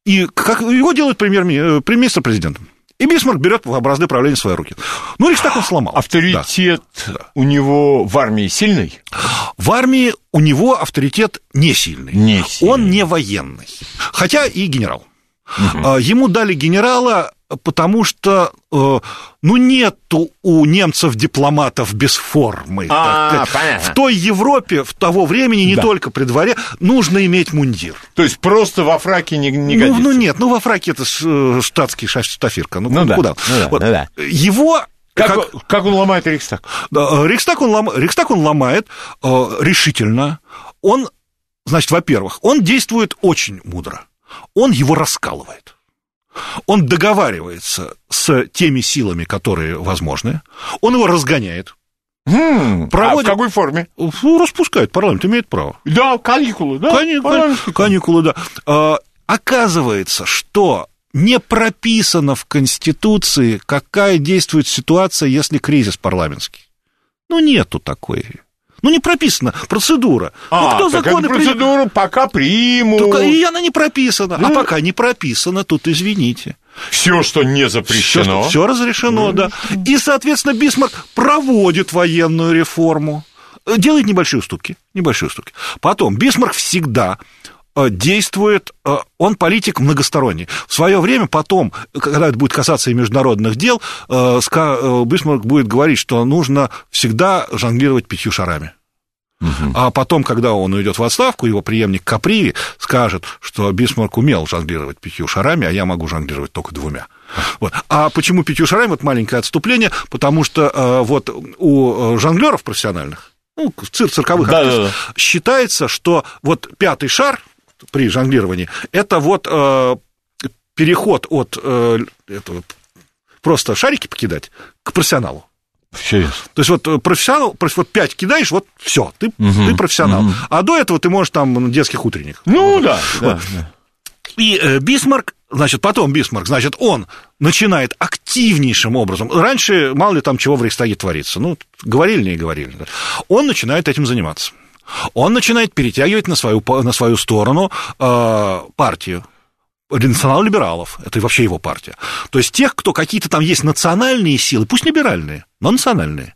и как его делает премьер-ми- э, премьер-министр-президентом. И Бисмарк берет в образы правления в свои руки. Ну, Рейхстаг он сломал. Авторитет у него в армии сильный? В армии у него авторитет не сильный. Не сильный. Он не военный. Хотя и генерал. А, Ему дали генерала, потому что, э, ну, нету у немцев дипломатов без формы. А, сказать. понятно. В той Европе в того времени, не Да. только при дворе, нужно иметь мундир. То есть просто во фраке не, не Ну, годится? ну, нет, ну во фраке это э, штатский штафирка. Ну, Ну да, куда? ну да, Вот. ну да. Его Как, как он ломает Рейхстаг? Да, э, Рейхстаг он, лом- Рейхстаг он ломает э, решительно. Он, значит, во-первых, он действует очень мудро. Он его раскалывает. Он договаривается с теми силами, которые возможны. Он его разгоняет. М, Проводит- А в какой форме? Ну, распускает. Парламент имеет право. Да, каникулы, да? Кани- Парламентские каникулы, да. А, Оказывается, что не прописано в Конституции, какая действует ситуация, если кризис парламентский. Ну, нету такой. Ну, не прописано. Процедура. ну, А, кто так законы процедуру пока примут. Только и она не прописана. А Да. пока не прописано, тут извините. Все, что не запрещено. Все, разрешено, да. И, соответственно, Бисмарк проводит военную реформу, э, делает небольшие уступки, небольшие уступки. Потом Бисмарк всегда действует, э, он политик многосторонний. В свое время потом, когда это будет касаться и международных дел, э, э, Бисмарк будет говорить, что нужно всегда жонглировать пятью шарами. А потом, когда он уйдет в отставку, его преемник Каприви скажет, что Бисмарк умел жонглировать пятью шарами, а я могу жонглировать только двумя. Вот. А почему пятью шарами? Вот маленькое отступление, потому что э, вот у жонглеров профессиональных, ну, цир, цирковых Да, артистов, да, да. считается, что вот пятый шар при жонглировании это вот э, переход от э, этого просто шарики покидать к профессионалу. Серьезно. То есть вот э, профессионал, проф- вот 5 кидаешь, вот все, ты, ты профессионал. А до этого ты можешь там детских утренник. Ну да, да, да. И э, Бисмарк, значит, потом Бисмарк, значит, он начинает активнейшим образом. Раньше мало ли там чего в Рейхстаге творится. Ну, говорили, не говорили. Он начинает этим заниматься. Он начинает перетягивать на свою, на свою сторону э, партию национал-либералов, это вообще его партия. То есть тех, кто какие-то там есть национальные силы, пусть либеральные, но национальные.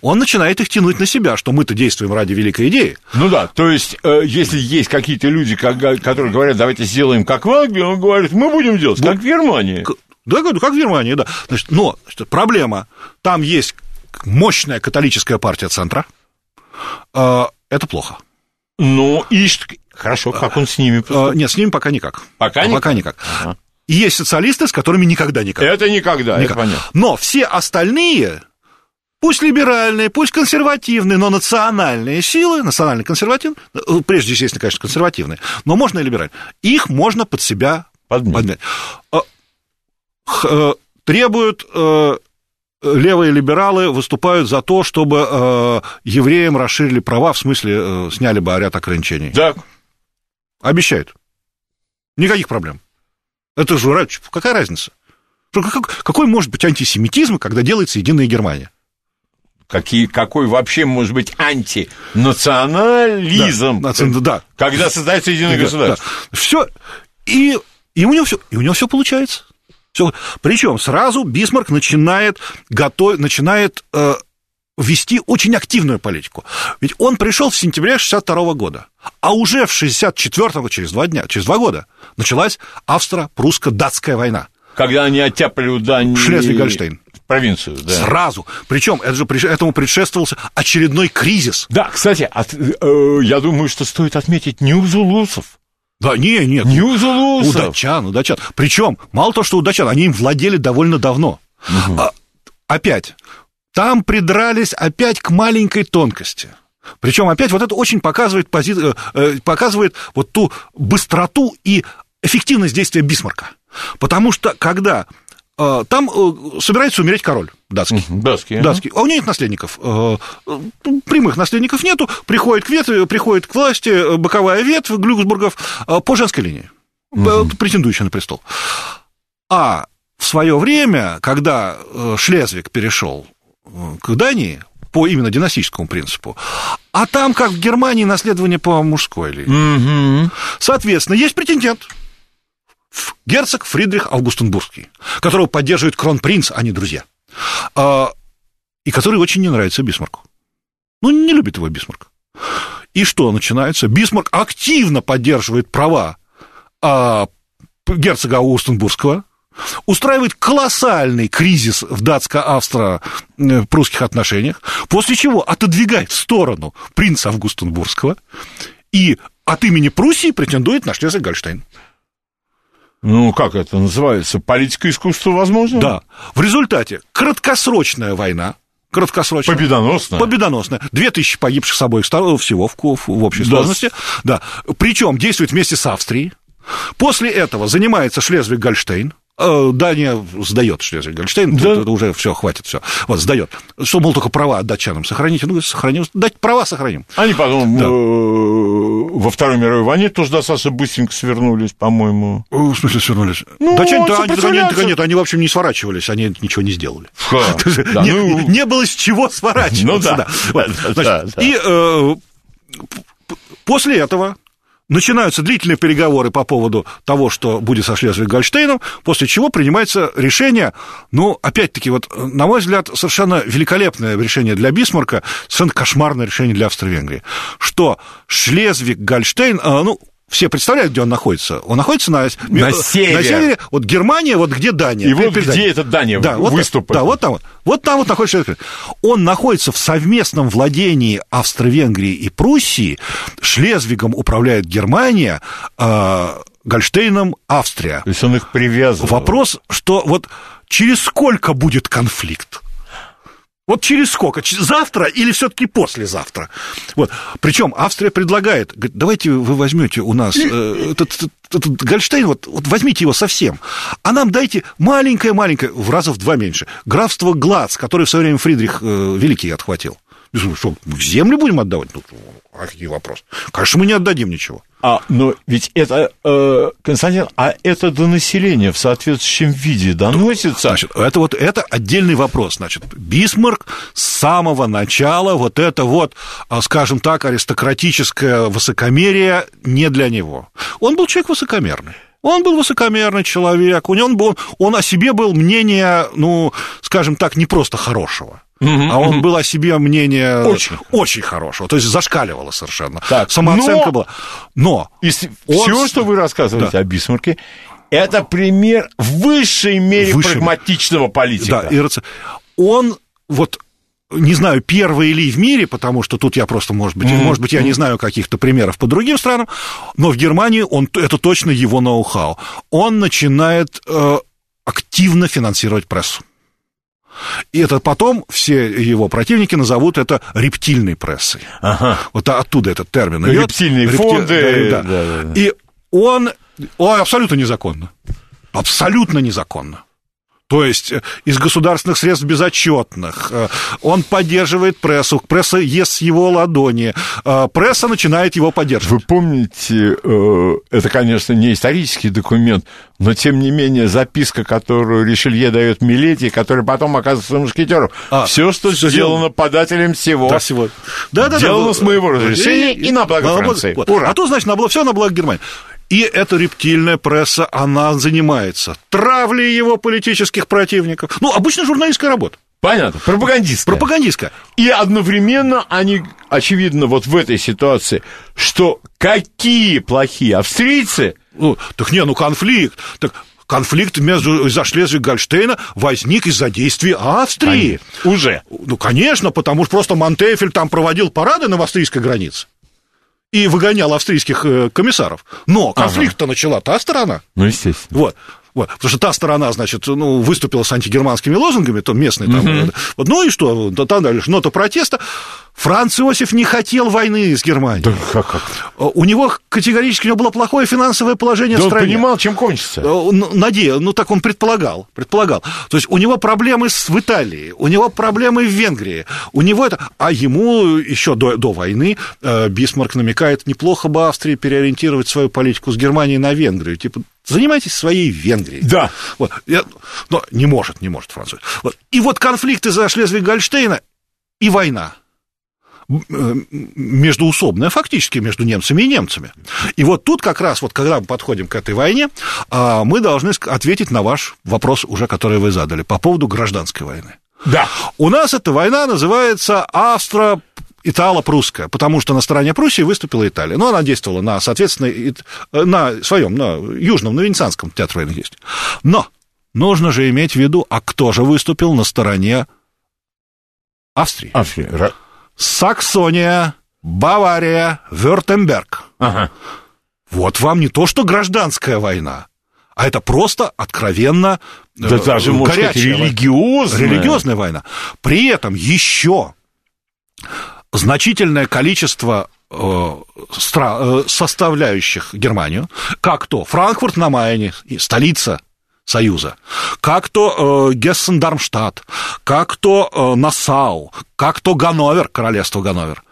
Он начинает их тянуть на себя, что мы-то действуем ради великой идеи. Ну да, то есть, э, если есть какие-то люди, которые говорят, давайте сделаем как в Англии, он говорит, мы будем делать как в Германии. Да, как в Германии, да. Значит, но значит, проблема, там есть мощная католическая партия центра, Э, это плохо. Ну, и хорошо, как он с ними Э, поступает? Нет, с ними пока никак. Пока никак? Пока никак. Ага. И есть социалисты, с которыми никогда никак. Это никогда, это Никак. понятно. Но все остальные, пусть либеральные, пусть консервативные, но национальные силы, национально-консервативные, э, прежде, естественно, конечно, консервативные, но можно и либеральные, их можно под себя Подмять. подмять. Э, э, Требуют левые либералы выступают за то, чтобы э, евреям расширили права, в смысле, э, сняли бы ряд ограничений. Так, Обещают. Никаких проблем. Это же какая разница? Какой может быть антисемитизм, когда делается единая Германия? какие, какой вообще может быть антинационализм, Да, наци- да. когда создается единое государство? Все. И, и у него все, и у него все получается. Всё. Причем сразу Бисмарк начинает, готов, начинает э, вести очень активную политику. Ведь он пришел в сентябре 62 года, а уже в 64-го, через два дня, через два года, началась австро-прусско-датская война. Когда они оттяпали у Дании... Шлезвиг-Гольштейн. Провинцию, да. Сразу. Причем это же, этому предшествовался очередной кризис. Да, кстати, от- э, я думаю, что стоит отметить не у зулусов. Да, не, нет. Не у зулусов. У датчан, у датчан. Причем, мало того, что у датчан, они им владели довольно давно. А, опять, там придрались опять к маленькой тонкости. Причем опять вот это очень показывает, пози... э, э, показывает вот ту быстроту и эффективность действия Бисмарка. Потому что когда там э, собирается умереть король датский, Датские. датский, а у него нет наследников, э, э, прямых наследников нету, приходит к, ветви, приходит к власти боковая ветвь Глюксбургов по женской линии, э, претендующая на престол. А в свое время, когда Шлезвиг перешел к Дании, по именно династическому принципу, а там, как в Германии, наследование по мужской линии. Мгм. Соответственно, есть претендент. Герцог Фридрих Августенбургский, которого поддерживает кронпринц, а не друзья. А, и который очень не нравится Бисмарку. Ну, не любит его Бисмарк. И что начинается? Бисмарк активно поддерживает права а, герцога Августенбургского, устраивает колоссальный кризис в датско-австро-прусских отношениях, после чего отодвигает в сторону принца Августенбургского и от имени Пруссии претендует на Шлезвиг-Гольштейн. Ну, как это называется? Политика искусства, возможно? Да. В результате краткосрочная война, краткосрочная, Победоносно. победоносная, две тысячи погибших с обоих сторон всего в, в- в общей Да. сложности, да. Причем действует вместе с Австрией. После этого занимается Шлезвиг-Гольштейн. Э, Дания сдает Шлезвиг-Гольштейн, Да. тут это уже все, хватит, все. Вот, сдает. Что, мол, только права датчанам сохраните. Ну, сохраним, дать права сохраним. Они потом Да. э, во Второй мировой войне тоже достаточно быстренько свернулись, по-моему. Э, В смысле свернулись? Ну, Датчане-то, они, сопротивляться. они- нет, они, в общем, не сворачивались, они ничего не сделали. Ха, да, не, ну, не было с чего сворачиваться. Ну да, Вот, да, значит, да, да. И э, после этого начинаются длительные переговоры по поводу того, что будет со Шлезвиг-Гольштейном, после чего принимается решение, ну, опять-таки, вот, на мой взгляд, совершенно великолепное решение для Бисмарка, совершенно кошмарное решение для Австро-Венгрии, что Шлезвиг-Гольштейн, э, ну, все представляют, где он находится. Он находится на, На севере. На севере. Вот Германия, вот где Дания. И вот где Данией. эта Дания да, вот. Да, вот там вот. Вот там вот находится. Он находится в совместном владении Австро-Венгрии и Пруссии. Шлезвигом управляет Германия, а Гольштейном Австрия. То есть он их привязывал. Вопрос, что вот через сколько будет конфликт? Вот через сколько? Завтра или все-таки послезавтра? Вот. Причем Австрия предлагает, говорит, давайте вы возьмете у нас э, этот, этот, этот Гольштейн, вот, вот возьмите его совсем, а нам дайте маленькое-маленькое, в раза в два меньше, графство Глац, которое в свое время Фридрих э, Великий отхватил. Что, землю будем отдавать? Ну, а какие вопросы? Конечно, мы не отдадим ничего. А, но ведь это, э, Константин, а это до населения в соответствующем виде доносится? Значит, это вот это отдельный вопрос. Значит, Бисмарк с самого начала вот это вот, а, скажем так, аристократическое высокомерие не для него. Он был человек высокомерный. Он был высокомерный человек, у него был, он о себе был мнение, ну, скажем так, не просто хорошего. А он был о себе мнение очень, очень хорошего, то есть зашкаливало совершенно. Так, Самооценка но... была. Но и он... все, что вы рассказываете да. о Бисмарке, это пример в высшей мере Высший... прагматичного политика. Да, и он вот не знаю, первый ли в мире, потому что тут я просто, может быть, mm-hmm. может быть, я не знаю каких-то примеров по другим странам, но в Германии он, это точно его ноу-хау. Он начинает э, активно финансировать прессу. И это потом все его противники назовут это рептильной прессой. Ага. Вот оттуда этот термин идет. Рептильные Репти... фонды. Да, да. Да, да. И он, он абсолютно незаконно. Абсолютно незаконно то есть э, из государственных средств безотчетных. Э, он поддерживает прессу, пресса ест его ладони, э, пресса начинает его поддерживать. Вы помните, это, конечно, не исторический документ, но, тем не менее, записка, которую Ришелье дает Милете, которая потом оказывается мушкетером. А, все, что все сделано сделано. подателем всего, да, всего. Да, да, сделано да, с моего разрешения и, и, и на благо Франции. Вот. Ура. А то, значит, на благо, все на благо Германии. И эта рептильная пресса, она занимается травлей его политических противников. Ну, обычно журналистская работа. Понятно, пропагандистская. Пропагандистская. И одновременно они, очевидно, вот в этой ситуации, что какие плохие австрийцы... Ну, так не, ну конфликт. Так конфликт между за Шлезвиг-Гольштейна возник из-за действий Австрии. Конечно. Уже. Ну, конечно, потому что просто Монтефель там проводил парады на австрийской границе и выгонял австрийских э, комиссаров. Но конфликт-то ага. начала та сторона. Ну, естественно. Вот. Вот, потому что та сторона, значит, ну, выступила с антигерманскими лозунгами, то местные там. Угу. Вот, ну и что? Там дали нота протеста. Франц Иосиф не хотел войны с Германией. Да, как, как? У него категорически у него было плохое финансовое положение да в стране. он понимал, чем кончится. Надеял, ну так он предполагал, предполагал. То есть у него проблемы с, в Италии, у него проблемы в Венгрии, у него это... А ему еще до, до войны э, Бисмарк намекает, неплохо бы Австрии переориентировать свою политику с Германии на Венгрию. Типа, Занимайтесь своей Венгрией. Да. Вот. Я, но не может, не может француз. Вот. И вот конфликты за Шлезвиг-Гольштейна и война э, междуусобная, фактически между немцами и немцами. И вот тут как раз, вот когда мы подходим к этой войне, а, мы должны ответить на ваш вопрос уже, который вы задали, по поводу гражданской войны. Да. У нас эта война называется Австро итало-прусская, потому что на стороне Пруссии выступила Италия. Но она действовала на, соответственно, на своем, на южном, на Венецианском театре военных действий. Но нужно же иметь в виду, а кто же выступил на стороне Австрии? Австрия. Саксония, Бавария, Вюртемберг. Ага. Вот вам не то, что гражданская война, а это просто откровенно да э, даже, горячая сказать, религиозная. религиозная война. При этом еще значительное количество э, э, составляющих Германию, как то Франкфурт на Майне, столица Союза, как то э, Гессен-Дармштадт, как то Нассау, как то Ганновер, королевство Ганновер,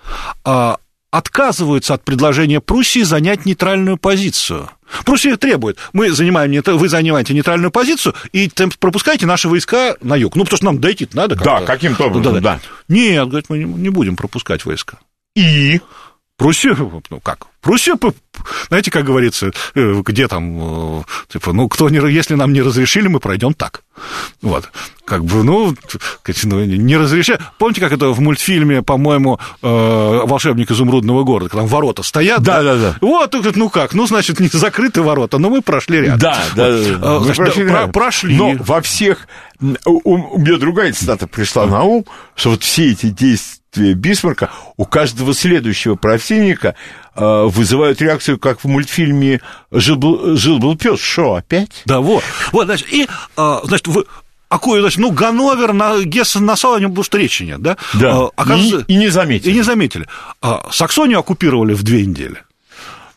э, отказываются от предложения Пруссии занять нейтральную позицию. Пруссия требует, мы занимаем, вы занимаете нейтральную позицию и пропускаете наши войска на юг. Ну, потому что нам дойти надо. Да, каким-то образом, да, да. Нет, говорит, мы не будем пропускать войска. И? Пруссия, ну как, Пруссия, знаете, как говорится, э, где там, э, типа, ну, кто не, если нам не разрешили, мы пройдем так. Вот. Как бы, ну, ну не разрешали. Помните, как это в мультфильме, по-моему, э, «Волшебник изумрудного города», когда там ворота стоят? Да, да, да. Вот, ну как, ну, значит, не закрыты ворота, но мы прошли рядом. Да, да, да. Мы прошли, рядом. прошли. Но во всех... У, у меня другая цитата пришла на ум, что вот все эти действия Бисмарка у каждого следующего противника вызывают реакцию, как в мультфильме «Жил был, жил был пес». Что, опять? Да, вот. Вот, значит, и, а, значит, вы, А кое, значит, ну, Ганновер, на, Гессен, Нассау, о нем потому что речи нет, да? Да, А, оказывается- и, и не заметили. И не заметили. А, Саксонию оккупировали в две недели.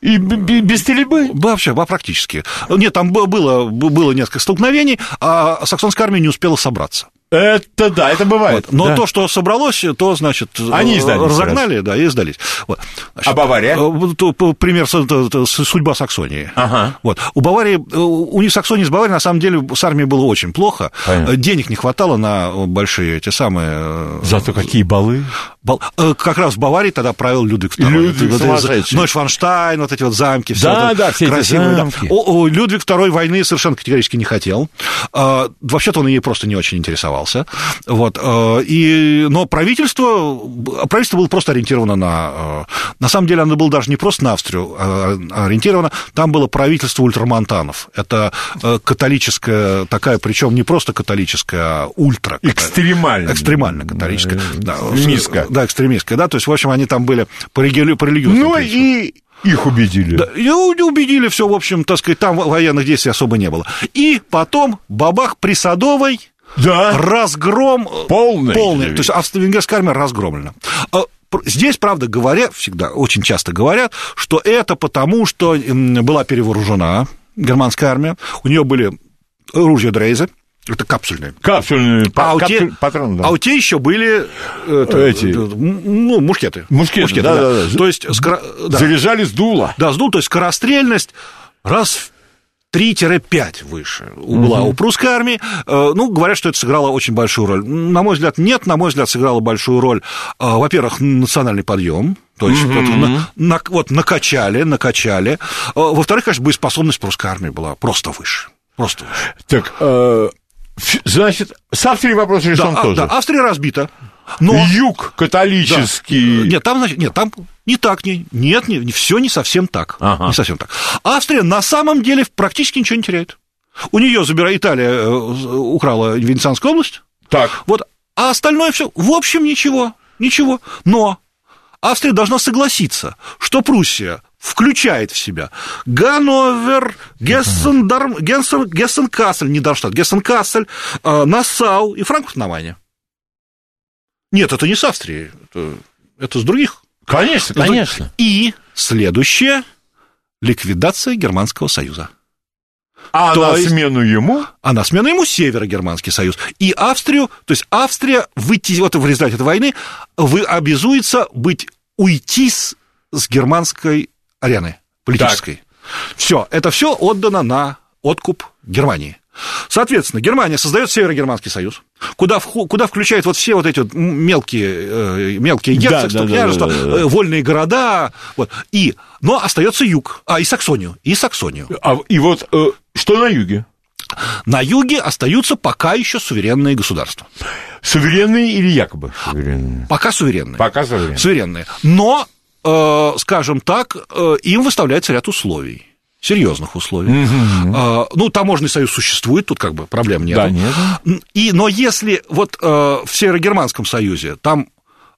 И без стрельбы? Вообще, практически. Нет, там было, было несколько столкновений, а саксонская армия не успела собраться. Это да, это бывает. Вот. Но да. то, что собралось, то, значит, Они сдались разогнали, да, и сдались. Вот. Значит, А Бавария? э, пример судьба Саксонии. Ага. Вот. У Баварии, э, у них Саксонии с Баварией, на самом деле, с армией было очень плохо. Понятно. Денег не хватало на большие эти самые... э, Зато какие балы. Бал- Как раз в Баварии тогда правил Людвиг II. Людвиг Вот эти сумасшедший. Нойшванштайн, вот эти вот замки. всё Да, да, все эти красивые, да. замки. О, Людвиг II войны совершенно категорически не хотел. А, Вообще-то он ей просто не очень интересовался. Вот. э, И, но правительство, правительство было просто ориентировано на... э, На самом деле оно было даже не просто на Австрию а ориентировано, там было правительство ультрамонтанов. Это э, католическая такая, причем не просто католическая, а ультра. Экстремально. Экстремально католическая. Да, Экстремистская. Да, экстремистская, да, то есть, в общем, они там были по, религию- по религиозному Ну принципу. и их убедили. Да, и убедили все, в общем, так сказать, там военных действий особо не было. И потом бабах при Садовой Да. разгром э, Полный. полный. То есть австро-венгерская армия разгромлена. А, Здесь, правда, говорят, всегда, очень часто говорят, что это потому, что была перевооружена германская армия, у нее были ружья Дрейза, это капсульные. Капсульные А у, те, капсуль- патроны, да. а у те еще были э, это, Эти. ну, мушкеты. Мушкеты, да, да, да. То есть, скоро- да. Заряжали с дула. Да, сдул, то есть скорострельность раз в 3-5 выше была у прусской армии. Э, Ну, говорят, что это сыграло очень большую роль. На мой взгляд, нет. На мой взгляд, сыграло большую роль, э, во-первых, национальный подъем. То есть вот, на- на- вот накачали, накачали. Э, Во-вторых, конечно, боеспособность прусской армии была просто выше. Просто выше. Так, э, значит, с Австрией вопрос решен Да, а- тоже. да, Австрия разбита. Но Юг католический. Нет, там, значит, нет, там не так, не, нет, не, все не совсем так. Ага. Не совсем так. Австрия на самом деле практически ничего не теряет. У нее забирает Италия э, украла Венецианскую область, Так, вот, а остальное все, в общем, ничего, ничего. Но Австрия должна согласиться, что Пруссия включает в себя Ганновер, Гессен, Гессен, Гессен-Кассель, не Дармштадт, Гессен-Кассель, э, Нассау и Франкфурт на Майне. Нет, это не с Австрии, это, это с других. Конечно, конечно. И следующее – ликвидация Германского союза. А То на есть- смену ему А на смену ему Северо-Германский союз. И Австрию, то есть Австрия выйти, вот в результате этой войны вы обязуется быть, уйти с, с германской арены политической. Все, это все отдано на откуп Германии. Соответственно, Германия создает Северо-Германский союз, куда, куда включает вот все вот эти вот мелкие, э, мелкие герцогства, да, да, княжества, да, да, да. э, вольные города, вот, и, но остается юг, а, и Саксонию, и Саксонию. А, и вот э, что на юге? На юге остаются пока еще суверенные государства. Суверенные или якобы суверенные? Пока суверенные. Пока суверенные. Суверенные. Но, э, скажем так, э, им выставляется ряд условий. Серьезных условий. Э, ну, таможенный союз существует, тут как бы проблем нет. Да, нет. И, но если вот э, в Северогерманском союзе там,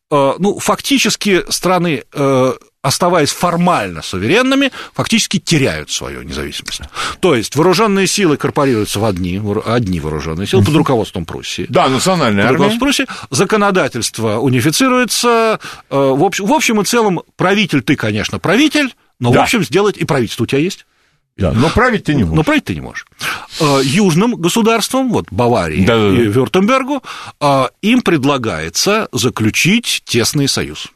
э, ну, фактически страны, э, оставаясь формально суверенными, фактически теряют свою независимость. То есть вооруженные силы корпорируются в одни, одни вооруженные силы под руководством Пруссии. Да, национальная Под армия. Пруссии. Законодательство унифицируется. В общем, в общем и целом, правитель ты, конечно, правитель, но, в Да. общем, сделать и правительство у тебя есть. Да, но править ты не можешь. Но править ты не можешь. Э, Южным государствам, вот Баварии Да-да-да. и Вюртембергу, э, им предлагается заключить тесный союз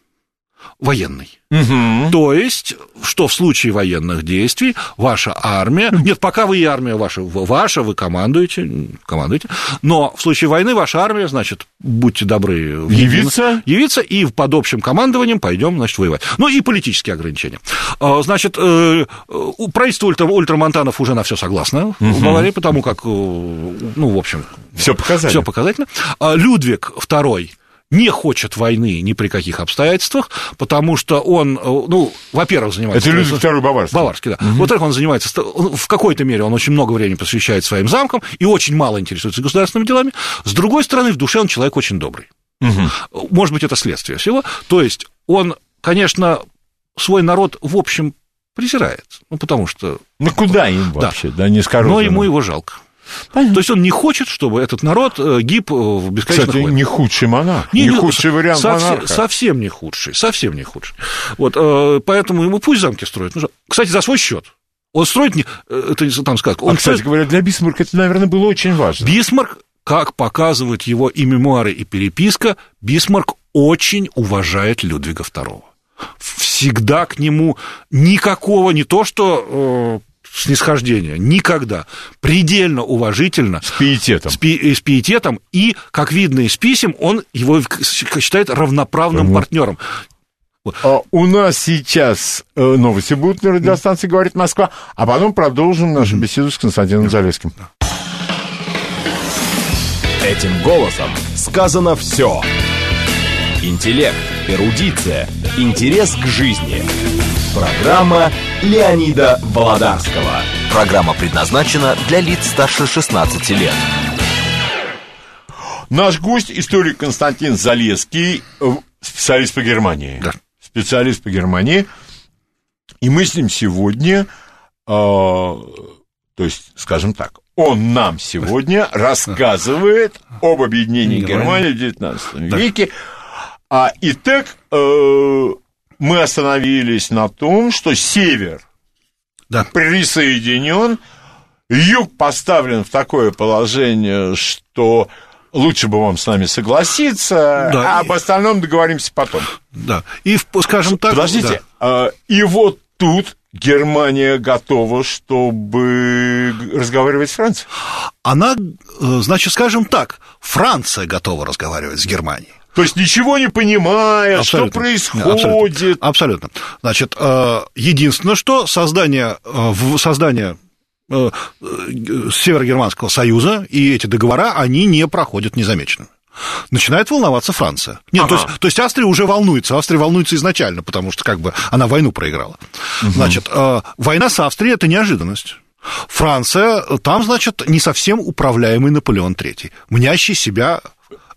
военный. Мгм. То есть, что в случае военных действий ваша армия... Нет, пока вы и армия ваша, ваша, вы командуете, командуете, но в случае войны ваша армия, значит, будьте добры... Явиться? Явиться, и под общим командованием пойдем, значит, воевать. Ну, и политические ограничения. А, Значит, э, у правительства ультра, ультрамонтанов уже на все согласно в Баварии, потому как, э, ну, в общем, Все показали. все показательно. А Людвиг II не хочет войны ни при каких обстоятельствах, потому что он, э, ну, во-первых, занимается... Это Людвиг II Баварский. Баварский, да. Во-вторых, он занимается, он в какой-то мере он очень много времени посвящает своим замкам и очень мало интересуется государственными делами. С другой стороны, в душе он человек очень добрый. Может быть, это следствие всего. То есть он, конечно, свой народ в общем презирает, ну, потому что... Ну куда им вообще, да, не скажу. Но ему его жалко. Понятно. То есть он не хочет, чтобы этот народ э, гиб в бесконечных Кстати, не худший монарх, не, не худший вариант совсем, монарха. Совсем не худший, совсем не худший. Вот, поэтому ему пусть замки строят. Кстати, за свой счет. Он строит не... Это там сказка. Он а, кстати строит... говоря, для Бисмарка это, наверное, было очень важно. Бисмарк, как показывают его и мемуары, и переписка, Бисмарк очень уважает Людвига II. Всегда к нему никакого, не то что э, снисхождения, никогда. Предельно уважительно. С пиететом. С, пи, с пиететом. И, как видно из писем, он его считает равноправным угу. партнером. А у нас сейчас э, новости будут на радиостанции «Говорит Москва», а потом продолжим нашу беседу с Константином Залеским. Этим голосом сказано все. Интеллект, эрудиция, интерес к жизни. Программа Леонида Володарского. Программа предназначена для лиц старше 16 лет. Наш гость, историк Константин Залеский, э, специалист по Германии. Да специалист по Германии, и мы с ним сегодня, э, то есть, скажем так, он нам сегодня рассказывает об объединении Германии в XIX веке. А, итак, э, мы остановились на том, что север да. присоединен, юг поставлен в такое положение, что лучше бы вам с нами согласиться, да, а и... об остальном договоримся потом. Да, и, скажем так... Подождите, да. и вот тут Германия готова, чтобы разговаривать с Францией? Она, э, значит, скажем так, Франция готова разговаривать с Германией. То есть ничего не понимая, абсолютно. что происходит. Абсолютно. абсолютно. Значит, э, единственное, что создание, э, создание Э, Северогерманского союза, и эти договора, они не проходят незамеченными. Начинает волноваться Франция. Нет, ага. то, есть, то есть Австрия уже волнуется. Австрия волнуется изначально, потому что как бы она войну проиграла. Угу. Значит, война с Австрией это неожиданность. Франция, там, значит, не совсем управляемый Наполеон III, мнящий себя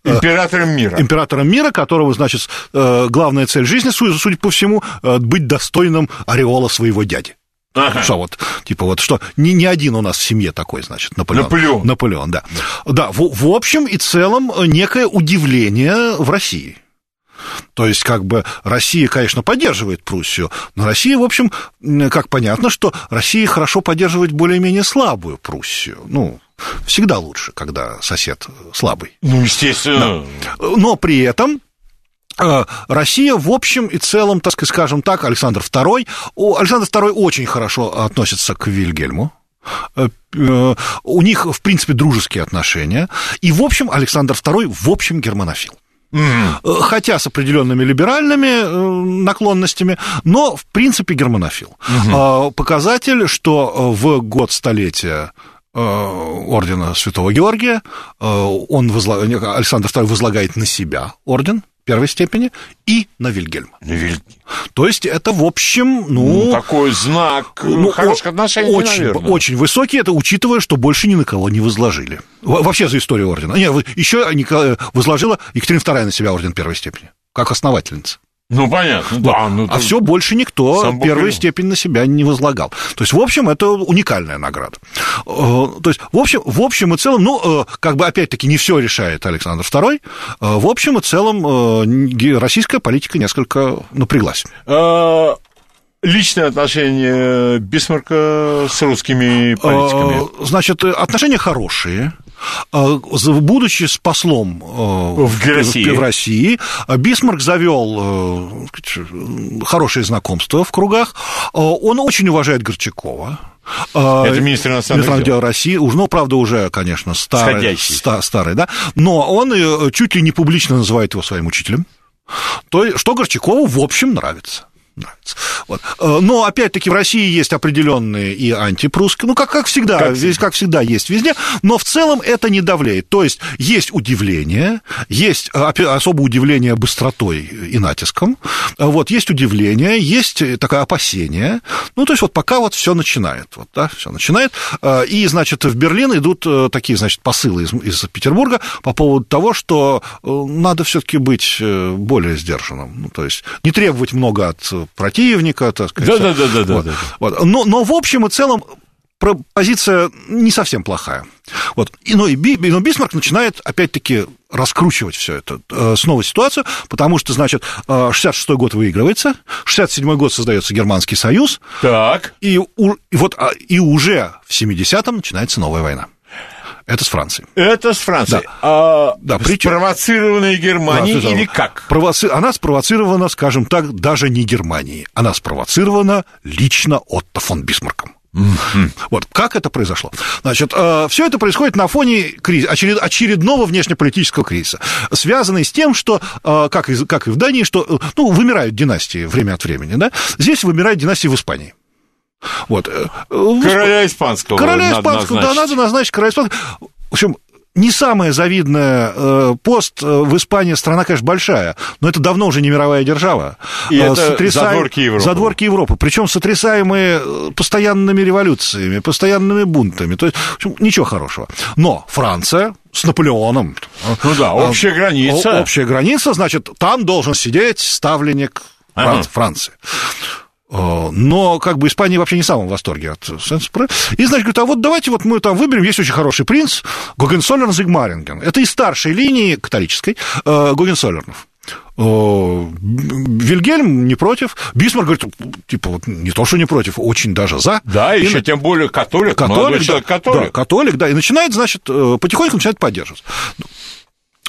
Императором мира. Императором мира, которого, значит, главная цель жизни, судя по всему, быть достойным ореола своего дяди. Ага. Что вот, типа вот, что не, не один у нас в семье такой, значит, Наполеон. Наполеон. Наполеон, да. Да, в, в общем и целом э, некое удивление в России. То есть, как бы, Россия, конечно, поддерживает Пруссию, но Россия, в общем, как понятно, что Россия хорошо поддерживает более-менее слабую Пруссию. Ну, всегда лучше, когда сосед слабый. Ну, естественно. Да. Но при этом Э, Россия, в общем и целом, так скажем так, Александр II, Александр II очень хорошо относится к Вильгельму, э, э, у них, в принципе, дружеские отношения, и, в общем, Александр II, в общем, германофил. Mm-hmm. Хотя с определенными либеральными наклонностями, но в принципе германофил. Mm-hmm. Показатель, что в год столетия ордена Святого Георгия он возлаг... Александр II возлагает на себя орден первой степени и на Вильгельма. Виль... То есть это, в общем, ну... ну такой знак ну, хороших отношений, очень, наверное. Очень высокий, это учитывая, что больше ни на кого не возложили. Вообще за историю ордена. Нет, еще возложила Екатерина II на себя орден первой степени, как основательница. Ну, понятно, да. Ну, а все больше никто первую Бог степень на себя не возлагал. То есть, в общем, это уникальная награда. Э, то есть, в общем, в общем и целом, ну, э, как бы, опять-таки, не все решает Александр II. Э, в общем и целом, российская политика несколько напряглась. А, личные отношения Бисмарка с русскими политиками? Значит, отношения хорошие. Э, будучи с послом э, в России, в России Бисмарк завел э, хорошие знакомства в кругах. Он очень уважает Горчакова. Это министр иностранных дел. России, уж, ну, правда, уже, конечно, старый, ста, старый, да, но он чуть ли не публично называет его своим учителем, то, что Горчакову, в общем, нравится нравится. Вот. Э, но, опять-таки, в России есть определенные и антипрусские, ну, как, как всегда, как здесь, как всегда, есть везде, но в целом это не давляет. То есть есть удивление, есть э, особое удивление быстротой и натиском, вот, есть удивление, есть такое опасение, ну, то есть вот пока вот все начинает, вот, да, все начинает, э, и, значит, в Берлин идут такие, значит, посылы из, из Петербурга по поводу того, что надо все-таки быть более сдержанным, ну, то есть не требовать много от противника, так сказать. Да, да, да, да, вот. да, Вот. Но, но в общем и целом позиция не совсем плохая. Вот. И, но, и Би, но Бисмарк начинает, опять-таки, раскручивать все это, э, снова ситуацию, потому что, значит, 66-й год выигрывается, 67-й год создается Германский союз, Так. и, у, и, вот, а, и уже в 70-м начинается новая война. Это с Францией. Это с Францией. Да. А Да, причем- спровоцированной Германией Да, или как? Провоци- Она спровоцирована, скажем так, даже не Германией. Она спровоцирована лично Отто фон Бисмарком. Вот как это произошло? Значит, все это происходит на фоне криз- очеред- очередного внешнеполитического кризиса, связанный с тем, что, э, как и, как и в Дании, что э, ну, вымирают династии время от времени. Да? Здесь вымирает династия в Испании. Вот. э, Короля испанского. Короля надо испанского, да, назначить. надо назначить короля испанского. В общем, не самая завидная э, пост э, в Испании страна, конечно, большая, но это давно уже не мировая держава. И это сотрясаем- задворки Европы. Задворки Европы, причем сотрясаемые постоянными революциями, постоянными бунтами. То есть, в общем, ничего хорошего. Но Франция с Наполеоном. Ну да, общая граница. Общая граница, значит, там должен сидеть ставленник Ага. Франции. Э, Но как бы Испания вообще не в самом восторге от Сенс-Пре. И, значит, говорит, а вот давайте вот мы там выберем, есть очень хороший принц, Гогенцоллерн-Зигмаринген. Это из старшей линии католической э, Гогенцоллернов. Э, Вильгельм не против. Бисмарк говорит, типа, вот не то, что не против, очень даже за. Да, И еще на- тем более католик, Католик, да, человек да, католик. католик, да, и начинает, значит, потихоньку начинает поддерживать.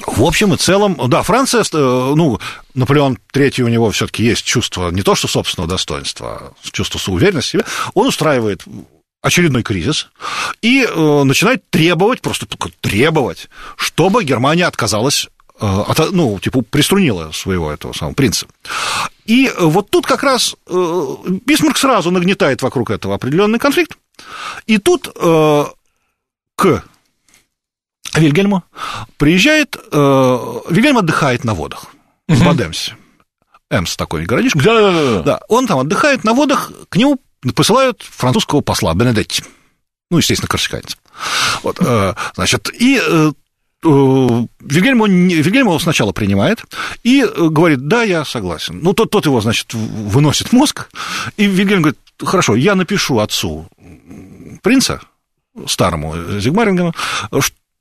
В общем и целом, да, Франция, э, ну, Наполеон III, у него все-таки есть чувство не то что собственного достоинства, а чувство уверенности в себе. Он устраивает очередной кризис и э, начинает требовать, просто требовать, чтобы Германия отказалась э, от, ну, типа, приструнила своего этого самого принца. И вот тут как раз э, Бисмарк сразу нагнетает вокруг этого определенный конфликт, и тут э, к Вильгельму приезжает, э, Вильгельм отдыхает на водах в Бадемсе. Эмс такой городишко. Да, да, да, да. Он там отдыхает на водах, к нему посылают французского посла Бенедетти. Ну, естественно, корсиканец. Вот, э, значит, и э, э, Вильгельм, он Вильгельм его сначала принимает и э, говорит, да, я согласен. Ну, тот, тот его, значит, в- выносит мозг, и Вильгельм говорит, хорошо, я напишу отцу принца, старому Зигмарингену,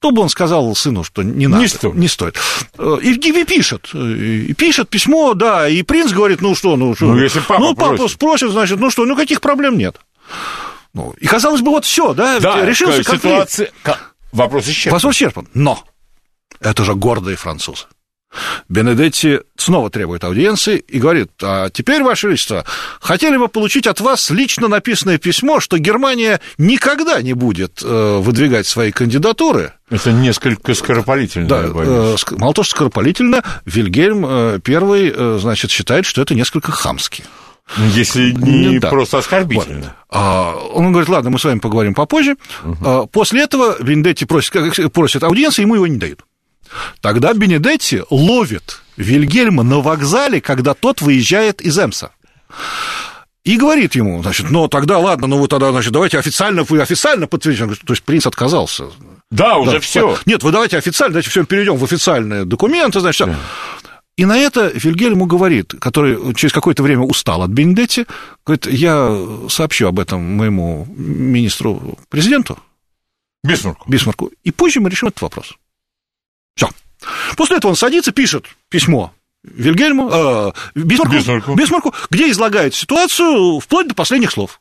чтобы он сказал сыну, что не надо, стоит. не стоит. Э, И, и пишет, э, и пишет письмо, да, и принц говорит, ну что, ну что, Ну, если папа ну, папа просит. спросит, значит, ну что, ну каких проблем нет. Ну, и казалось бы, вот все, да, Да, решился конфликт. ситуация... Вопрос исчерпан. Вопрос исчерпан. Но это же гордые французы. Бенедетти снова требует аудиенции и говорит, а теперь, Ваше Величество, хотели бы получить от вас лично написанное письмо, что Германия никогда не будет э, выдвигать свои кандидатуры. Это несколько скоропалительно, Да, э, мало того, что скоропалительно, Вильгельм э, первый, э, значит, считает, что это несколько хамски. Если не Да. просто оскорбительно. А, Он говорит, ладно, мы с вами поговорим попозже. А, После этого Бенедетти просит, просит аудиенции, ему его не дают. Тогда Бенедетти ловит Вильгельма на вокзале, когда тот выезжает из Эмса. И говорит ему, значит, ну тогда ладно, ну вы тогда, значит, давайте официально, вы официально подтвердите. То есть принц отказался. Да, уже Да, все. Нет, вы давайте официально, давайте все перейдем в официальные документы, значит, всё. И на это Вильгельм ему говорит, который через какое-то время устал от Бенедетти, говорит, я сообщу об этом моему министру-президенту Бисмарку. Бисмарку, и позже мы решим этот вопрос. Все. После этого он садится, пишет письмо Вильгельму, э, Бисмарку, Бисмарку. Бисмарку, где излагает ситуацию вплоть до последних слов.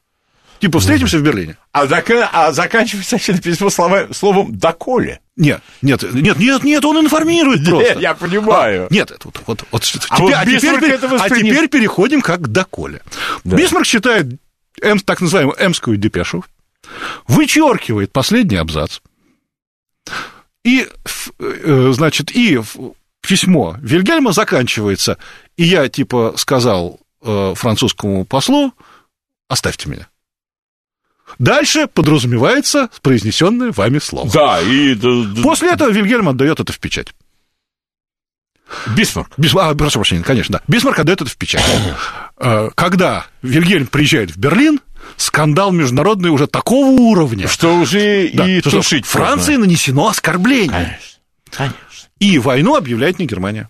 Типа, встретимся в Берлине. А, зака- а заканчивается это письмо слова- словом «доколе». Нет, нет, нет, нет, нет, он информирует просто. я понимаю. А, нет, это вот, вот, вот А теперь, вот а, теперь, это а воспринят- теперь переходим как к доколе. Бисмарк считает эм, так называемую эмскую депешу, вычеркивает последний абзац, и, э, значит, и письмо Вильгельма заканчивается, и я, типа, сказал э, французскому послу, оставьте меня. Дальше подразумевается произнесенное вами слово. Да, и... После этого Вильгельм отдает это в печать. Бисмарк. Бис... А, прошу прощения, конечно, да. Бисмарк отдает это в печать. Э, Когда Вильгельм приезжает в Берлин, скандал международный уже такого уровня, Что уже да, и что тушить Франции можно. нанесено оскорбление. Конечно, конечно. И войну объявляет не Германия.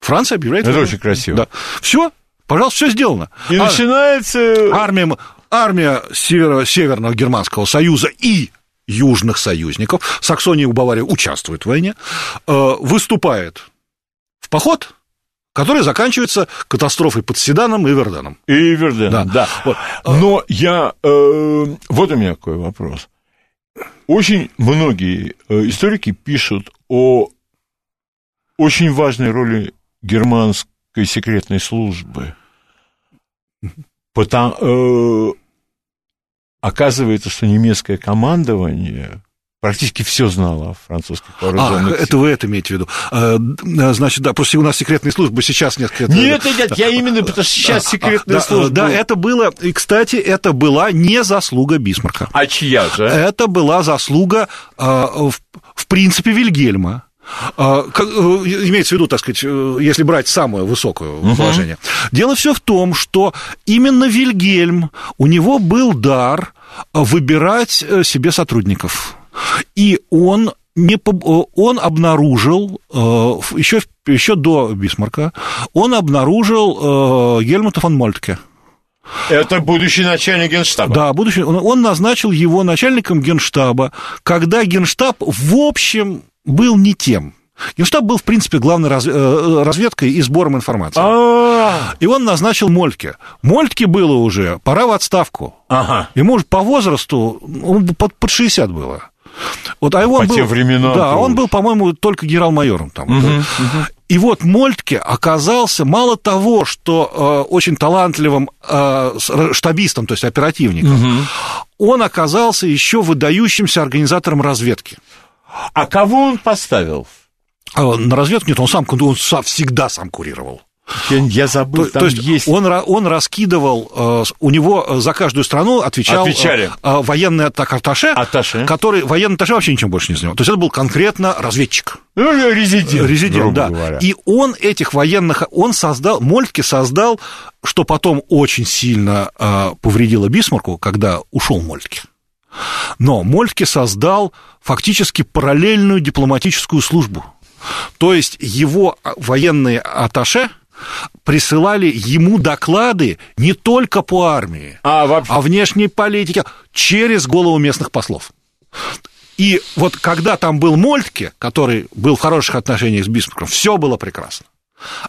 Франция объявляет Это войну. очень красиво. Да. Все, пожалуйста, все сделано. И А- начинается... Армия, армия Северо- Северного Германского Союза и южных союзников, Саксония и Бавария участвуют в войне, э, выступает в поход, который заканчивается катастрофой под Седаном и Верденом. И Верден, да. Да. Вот. Но я... э, вот у меня какой вопрос. Очень многие э, историки пишут о очень важной роли германской секретной службы. Потому, э, оказывается, что немецкое командование практически все знало о французских А, вооруженных силах. это вы это имеете в виду. Э, д- Значит, да, просто у нас секретные службы сейчас несколько... Нет, нет, нет, я именно, потому что сейчас секретная да, служба. Да, это было, и, кстати, это была не заслуга Бисмарка. А чья же? Это была заслуга, э, в, в принципе, Вильгельма. Э, э, Имеется в виду, так сказать, э, если брать самое высокое положение. Дело все в том, что именно Вильгельм, у него был дар э, выбирать э, себе сотрудников. И он не, э, он обнаружил, еще, еще до Бисмарка, он обнаружил э, Гельмута фон Мольтке. Это будущий начальник генштаба. Да, будущий. Он, он назначил его начальником генштаба, когда генштаб, в общем, был не тем. Генштаб был, в принципе, главной раз- э, разведкой и сбором информации. А, И он назначил Мольтке. Мольтке было уже, пора в отставку. Ага. Ему уже по возрасту, он под, под 60 было. Вот, а его По был, тем временам Да, то он был, по-моему, только генерал-майором там. И вот Мольтке оказался мало того, что э, очень талантливым э, штабистом, то есть оперативником, он оказался еще выдающимся организатором разведки. А кого он поставил? А На разведку нет, он сам, он сам- всегда сам курировал. Я, забыл, То, там то есть, есть... Он, он раскидывал, э, у него э, за каждую страну отвечал Отвечали. э, военный атак атташе, Атташе. который военный атташе вообще ничем больше не занимал. То есть это был конкретно разведчик. Ну, резидент, Резидент, да. говоря. И он этих военных, он создал, Мольтке создал, что потом очень сильно повредило Бисмарку, когда ушел Мольтке. Но Мольтке создал фактически параллельную дипломатическую службу. То есть его военные аташе присылали ему доклады не только по армии, А вообще... о внешней политике через голову местных послов. И вот когда там был Мольтке, который был в хороших отношениях с Бисмарком, все было прекрасно.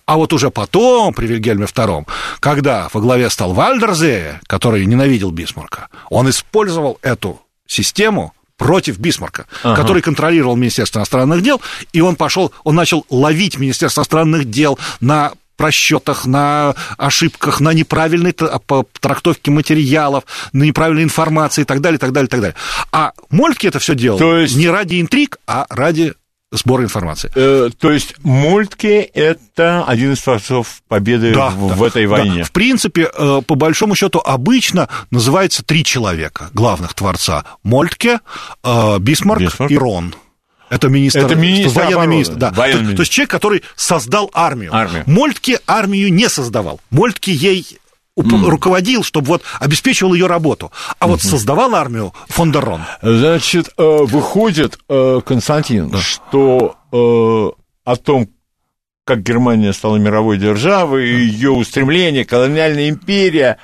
А вот уже потом, при Вильгельме II, когда во главе стал Вальдерзее, который ненавидел Бисмарка, он использовал эту систему против Бисмарка, Ага. который контролировал Министерство иностранных дел, и он пошел, он начал ловить Министерство иностранных дел на просчетах, на ошибках, на неправильной по- трактовке материалов, на неправильной информации и так далее, так далее, так далее. А Мольтке это все делал То есть- не ради интриг, а ради сбора информации. Э, то есть Мольтке – это один из творцов победы Да, в, да, в этой да. войне. В принципе, э, по большому счету, обычно называется три человека главных творца: Мольтке, э, Бисмарк, Бисмарк. и Роон. Это министр, Это министр военный обороны, министр, да. военный то, министр. то есть человек, который создал армию. Армию. Мольтке армию не создавал. Мольтке ей уп- руководил, чтобы вот обеспечивал ее работу. А вот создавал армию фон дер Роон. Значит, э, выходит, э, Константин, что э, о том, как Германия стала мировой державой, ее устремление, колониальная империя,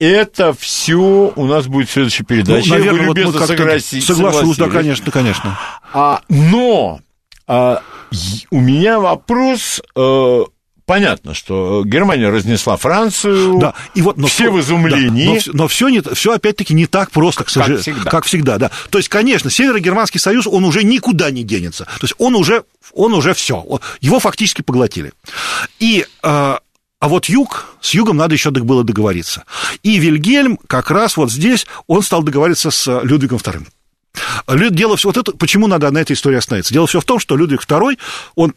это все у нас будет в следующей передаче. Вы вот любезно как-то согласи- соглашусь, да, согласились. конечно, конечно. А, но а, у меня вопрос. э, понятно, что Германия разнесла Францию. Да, и вот, но все всё- в изумлении. да, но все, не, все опять-таки не так просто, к сожалению. всегда. Как всегда, да. То есть, конечно, Северо-Германский союз, он уже никуда не денется. То есть он уже, он уже все, его фактически поглотили. И э, а вот юг, с югом надо еще было договориться. И Вильгельм как раз вот здесь, он стал договориться с Людвигом II. Дело все, вот это, почему надо на этой истории остановиться? Дело все в том, что Людвиг II, он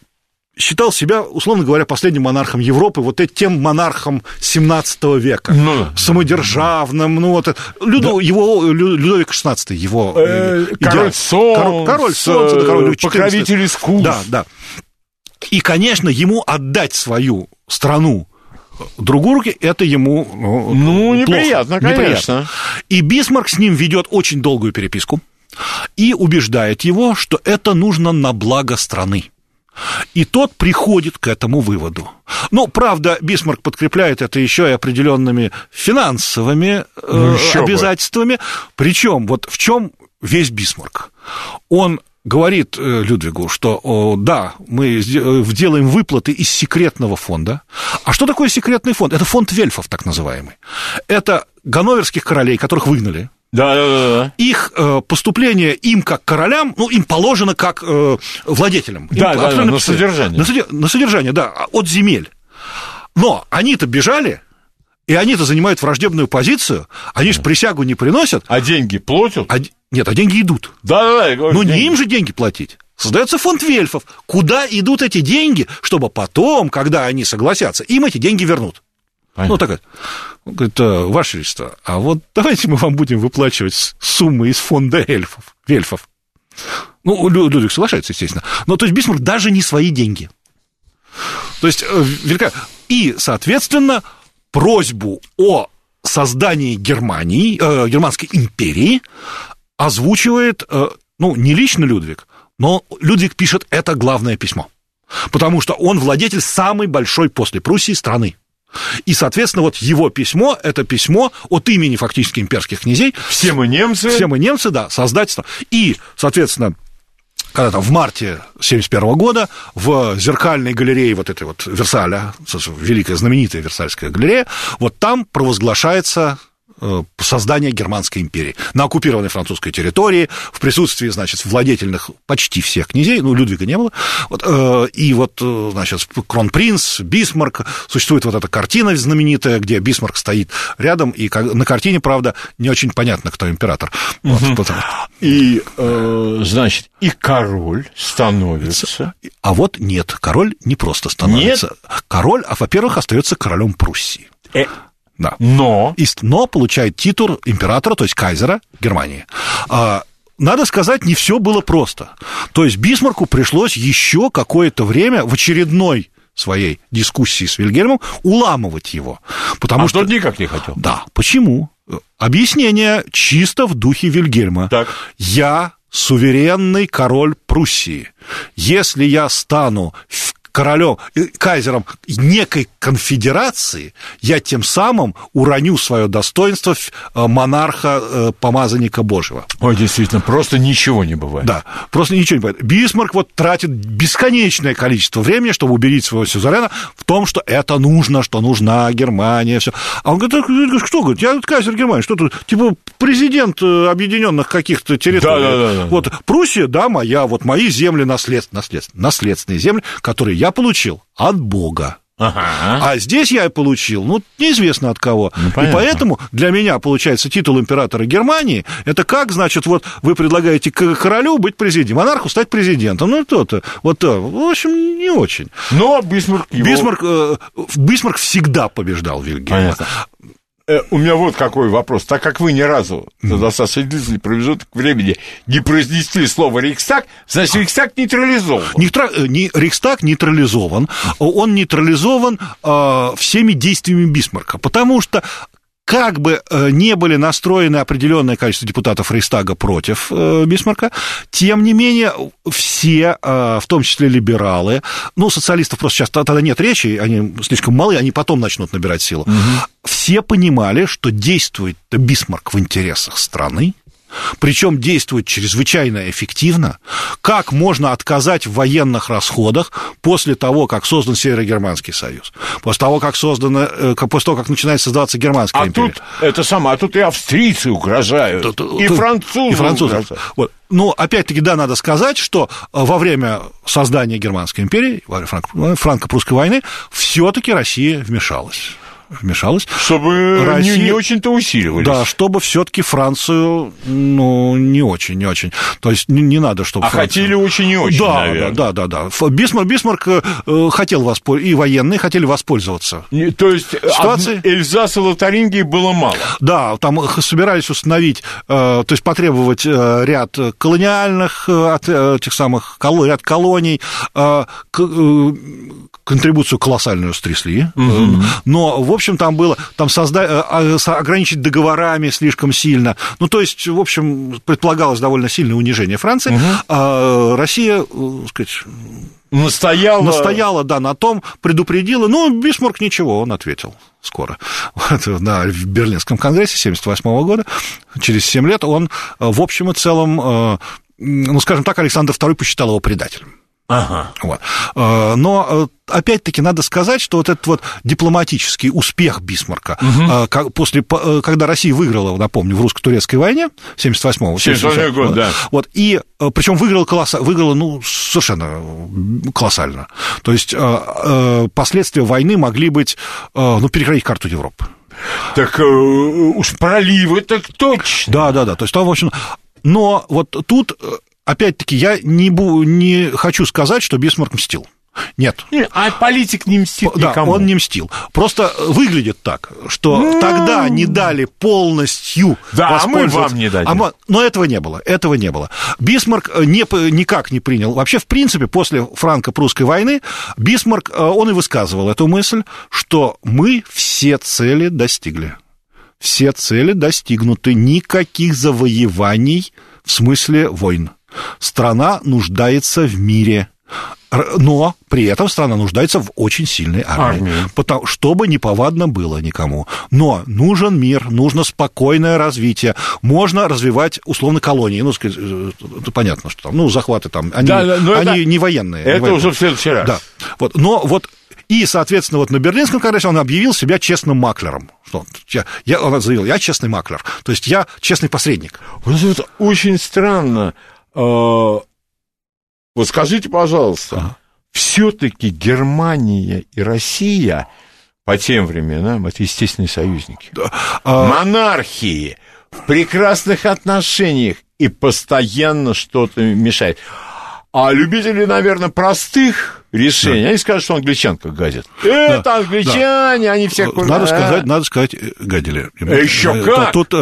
считал себя, условно говоря, последним монархом Европы, вот этим монархом 17 века, Ну, самодержавным, ну вот, это. Люду- его, Лю- Людовик XVI, его Э, идеал. король солнца, Король, король солнца, да, король XIV. покровитель искусств. Да, да. И, конечно, ему отдать свою страну в другие руки, это ему ну, Ну, плохо, неприятно, конечно. И Бисмарк с ним ведет очень долгую переписку и убеждает его, что это нужно на благо страны. И тот приходит к этому выводу. Ну, правда, Бисмарк подкрепляет это еще и определенными финансовыми Ну, э, бы. обязательствами. Причем, вот в чем весь Бисмарк? Он говорит э, Людвигу, что о, да, мы э, делаем выплаты из секретного фонда. А что такое секретный фонд? Это фонд вельфов, так называемый. Это ганноверских королей, которых выгнали, Да, да, да, да. их э, поступление им как королям, ну, им положено как э, владетелям. Им Да, да, да, определенно на писали. содержание. На, на содержание, да, от земель. Но они-то бежали, и они-то занимают враждебную позицию, они же присягу не приносят, А деньги платят? а, нет, а деньги идут. Да, да, да. я говорю, Ну, не деньги. им же деньги платить. Создается фонд вельфов. Куда идут эти деньги, чтобы потом, когда они согласятся, им эти деньги вернут? Понятно. Ну, так это. Он говорит, «А, Ваше Величество, а вот давайте мы вам будем выплачивать суммы из фонда эльфов, вельфов. Ну, Лю- Людвиг соглашается, естественно. Но то есть Бисмарк даже не свои деньги. То есть, э, велика... И, соответственно, просьбу о создании Германии, э, Германской империи озвучивает, э, ну, не лично Людвиг, но Людвиг пишет это главное письмо. Потому что он владетель самой большой после Пруссии страны. И, соответственно, вот его письмо – это письмо от имени фактически имперских князей. Все мы немцы. Все мы немцы, да, создательство. И, соответственно, когда там в марте 1971 года в зеркальной галерее вот этой вот Версаля, великая знаменитая Версальская галерея, вот там провозглашается э, создание Германской империи на оккупированной французской территории, в присутствии, значит, владетельных почти всех князей, ну, Людвига не было, вот, э, и вот, э, значит, кронпринц, Бисмарк, существует вот эта картина знаменитая, где Бисмарк стоит рядом, и на картине, правда, не очень понятно, кто император. Вот, потому- И, э, значит, и король становится. А вот нет, король не просто становится. Король, а, во-первых, остается королем Пруссии. Э, Да. но но получает титул императора, то есть кайзера Германии. А, надо сказать, не все было просто. То есть Бисмарку пришлось еще какое-то время в очередной своей дискуссии с Вильгельмом уламывать его. Потому а что... тот никак не хотел. Да, почему? Объяснение чисто в духе Вильгельма. Так. Я суверенный король Пруссии. Если я стану в- королем, э, кайзером некой конфедерации, я тем самым уроню свое достоинство э, монарха, э, помазанника Божьего. Ой, действительно, просто ничего не бывает. Да, просто ничего не понятно. Бисмарк вот тратит бесконечное количество времени, чтобы убедить своего сюзерена в том, что это нужно, что нужна Германия, все. А он говорит, «Так, что, говорит, я тут кайзер Германии, что тут, типа, президент объединенных каких-то территорий. Да-да-да-да. Вот Пруссия, да, моя, вот мои земли наслед... наслед... наследственные земли, которые я получил от Бога. Ага. А здесь я получил, ну, неизвестно от кого. и понятно. поэтому для меня, получается, титул императора Германии, это как, значит, вот вы предлагаете королю быть президентом, монарху стать президентом. Ну, то-то. Вот, то. в общем, не очень. Но Бисмарк его... Бисмарк, э, Бисмарк всегда побеждал Вильгельма. Понятно. Э, У меня вот какой вопрос. Так как вы ни разу за достаточно длительный промежуток времени не произнесли слово «Рейхстаг», значит, Рейхстаг нейтрализован. Нейтра- э, не- Рейхстаг нейтрализован. Он нейтрализован э, всеми действиями Бисмарка, потому что как бы э, не были настроены определенное количество депутатов Рейхстага против э, Бисмарка, тем не менее все, э, в том числе либералы, ну, социалистов просто сейчас тогда нет речи, они слишком малы, они потом начнут набирать силу, все понимали, что действует Бисмарк в интересах страны, причем действует чрезвычайно эффективно. Как можно отказать в военных расходах после того, как создан Северогерманский союз, после того, как создано, э, после того, как начинает создаваться Германская А империя? тут это самое, а тут и австрийцы угрожают, Тут- и тут- французы, и французы. угрожают. Вот. Но, опять-таки, да, надо сказать, что э, во время создания Германской империи, во время франко- франко-прусской войны, все-таки Россия вмешалась. Вмешалась. Чтобы Россия- не, не очень-то усиливались. Да, чтобы все-таки Францию, ну, не очень, не очень. То есть не, не надо, чтобы А Францию- хотели очень и очень, да, наверное. да, да, да, да. Бисмарк, Бисмарк э, э, хотел воспользоваться, и военные хотели воспользоваться. Не- То есть Ситуации? од- Эльзаса и Лотарингии было мало. Да, там собирались установить, э, то есть потребовать э, ряд колониальных, э, от э, этих самых, коло- ряд колоний, э, к- э, контрибуцию колоссальную стрясли, э, но, в общем, там было, там созда- э, а, с- ограничить договорами слишком сильно, ну, то есть, в общем, предполагалось довольно сильное унижение Франции, а Россия, э, так сказать, Настояла... Настояла, да, на том, предупредила. Ну, Бисмарк ничего, он ответил скоро. Вот, на в Берлинском конгрессе 78 года, через 7 лет, он, в общем и целом, ну, скажем так, Александр II посчитал его предателем. Ага. Вот. Э, но э, опять-таки надо сказать, что вот этот вот дипломатический успех Бисмарка, угу. после, когда Россия выиграла, напомню, в русско-турецкой войне 78-го. 78 год, да. Вот, и причем выиграла, колосса, выиграла ну, совершенно колоссально. То есть последствия войны могли быть, ну, перекроить карту Европы. Так уж проливы, так точно. Да, да, да. То есть там, в общем, но вот тут опять-таки, я не, бу, не хочу сказать, что Бисмарк мстил. Нет. А политик не мстит да, никому. он не мстил. Просто выглядит так, что ну... тогда не дали полностью Да, а мы вам не дали. А но этого не было, этого не было. Бисмарк э, не, никак не принял. Вообще, в принципе, после франко-прусской войны Бисмарк, э, он и высказывал эту мысль, что мы все цели достигли. Все цели достигнуты. Никаких завоеваний в смысле войн. Страна нуждается в мире. Но при этом страна нуждается в очень сильной армии, армии. Потому, чтобы не повадно было никому. Но нужен мир, нужно спокойное развитие. Можно развивать, условно, колонии. Ну, сказать, э, понятно, что там, ну, захваты там, они, да, они это, не военные. Это не военные. уже в следующий раз. Да. Вот, но вот и, соответственно, вот на Берлинском конгрессе он объявил себя честным маклером. Что я, я, он заявил, я честный маклер, то есть я честный посредник. Вот это очень странно. А, вот скажите, пожалуйста, все-таки Германия и Россия по тем временам это естественные союзники. Да. А... Монархии в прекрасных отношениях и постоянно что-то мешает. А любители, наверное, простых решений, да. они скажут, что англичанка гадит. Это да. англичане, да. они всех... Надо сказать, надо сказать, э, гадили. Еще э, как! Тут,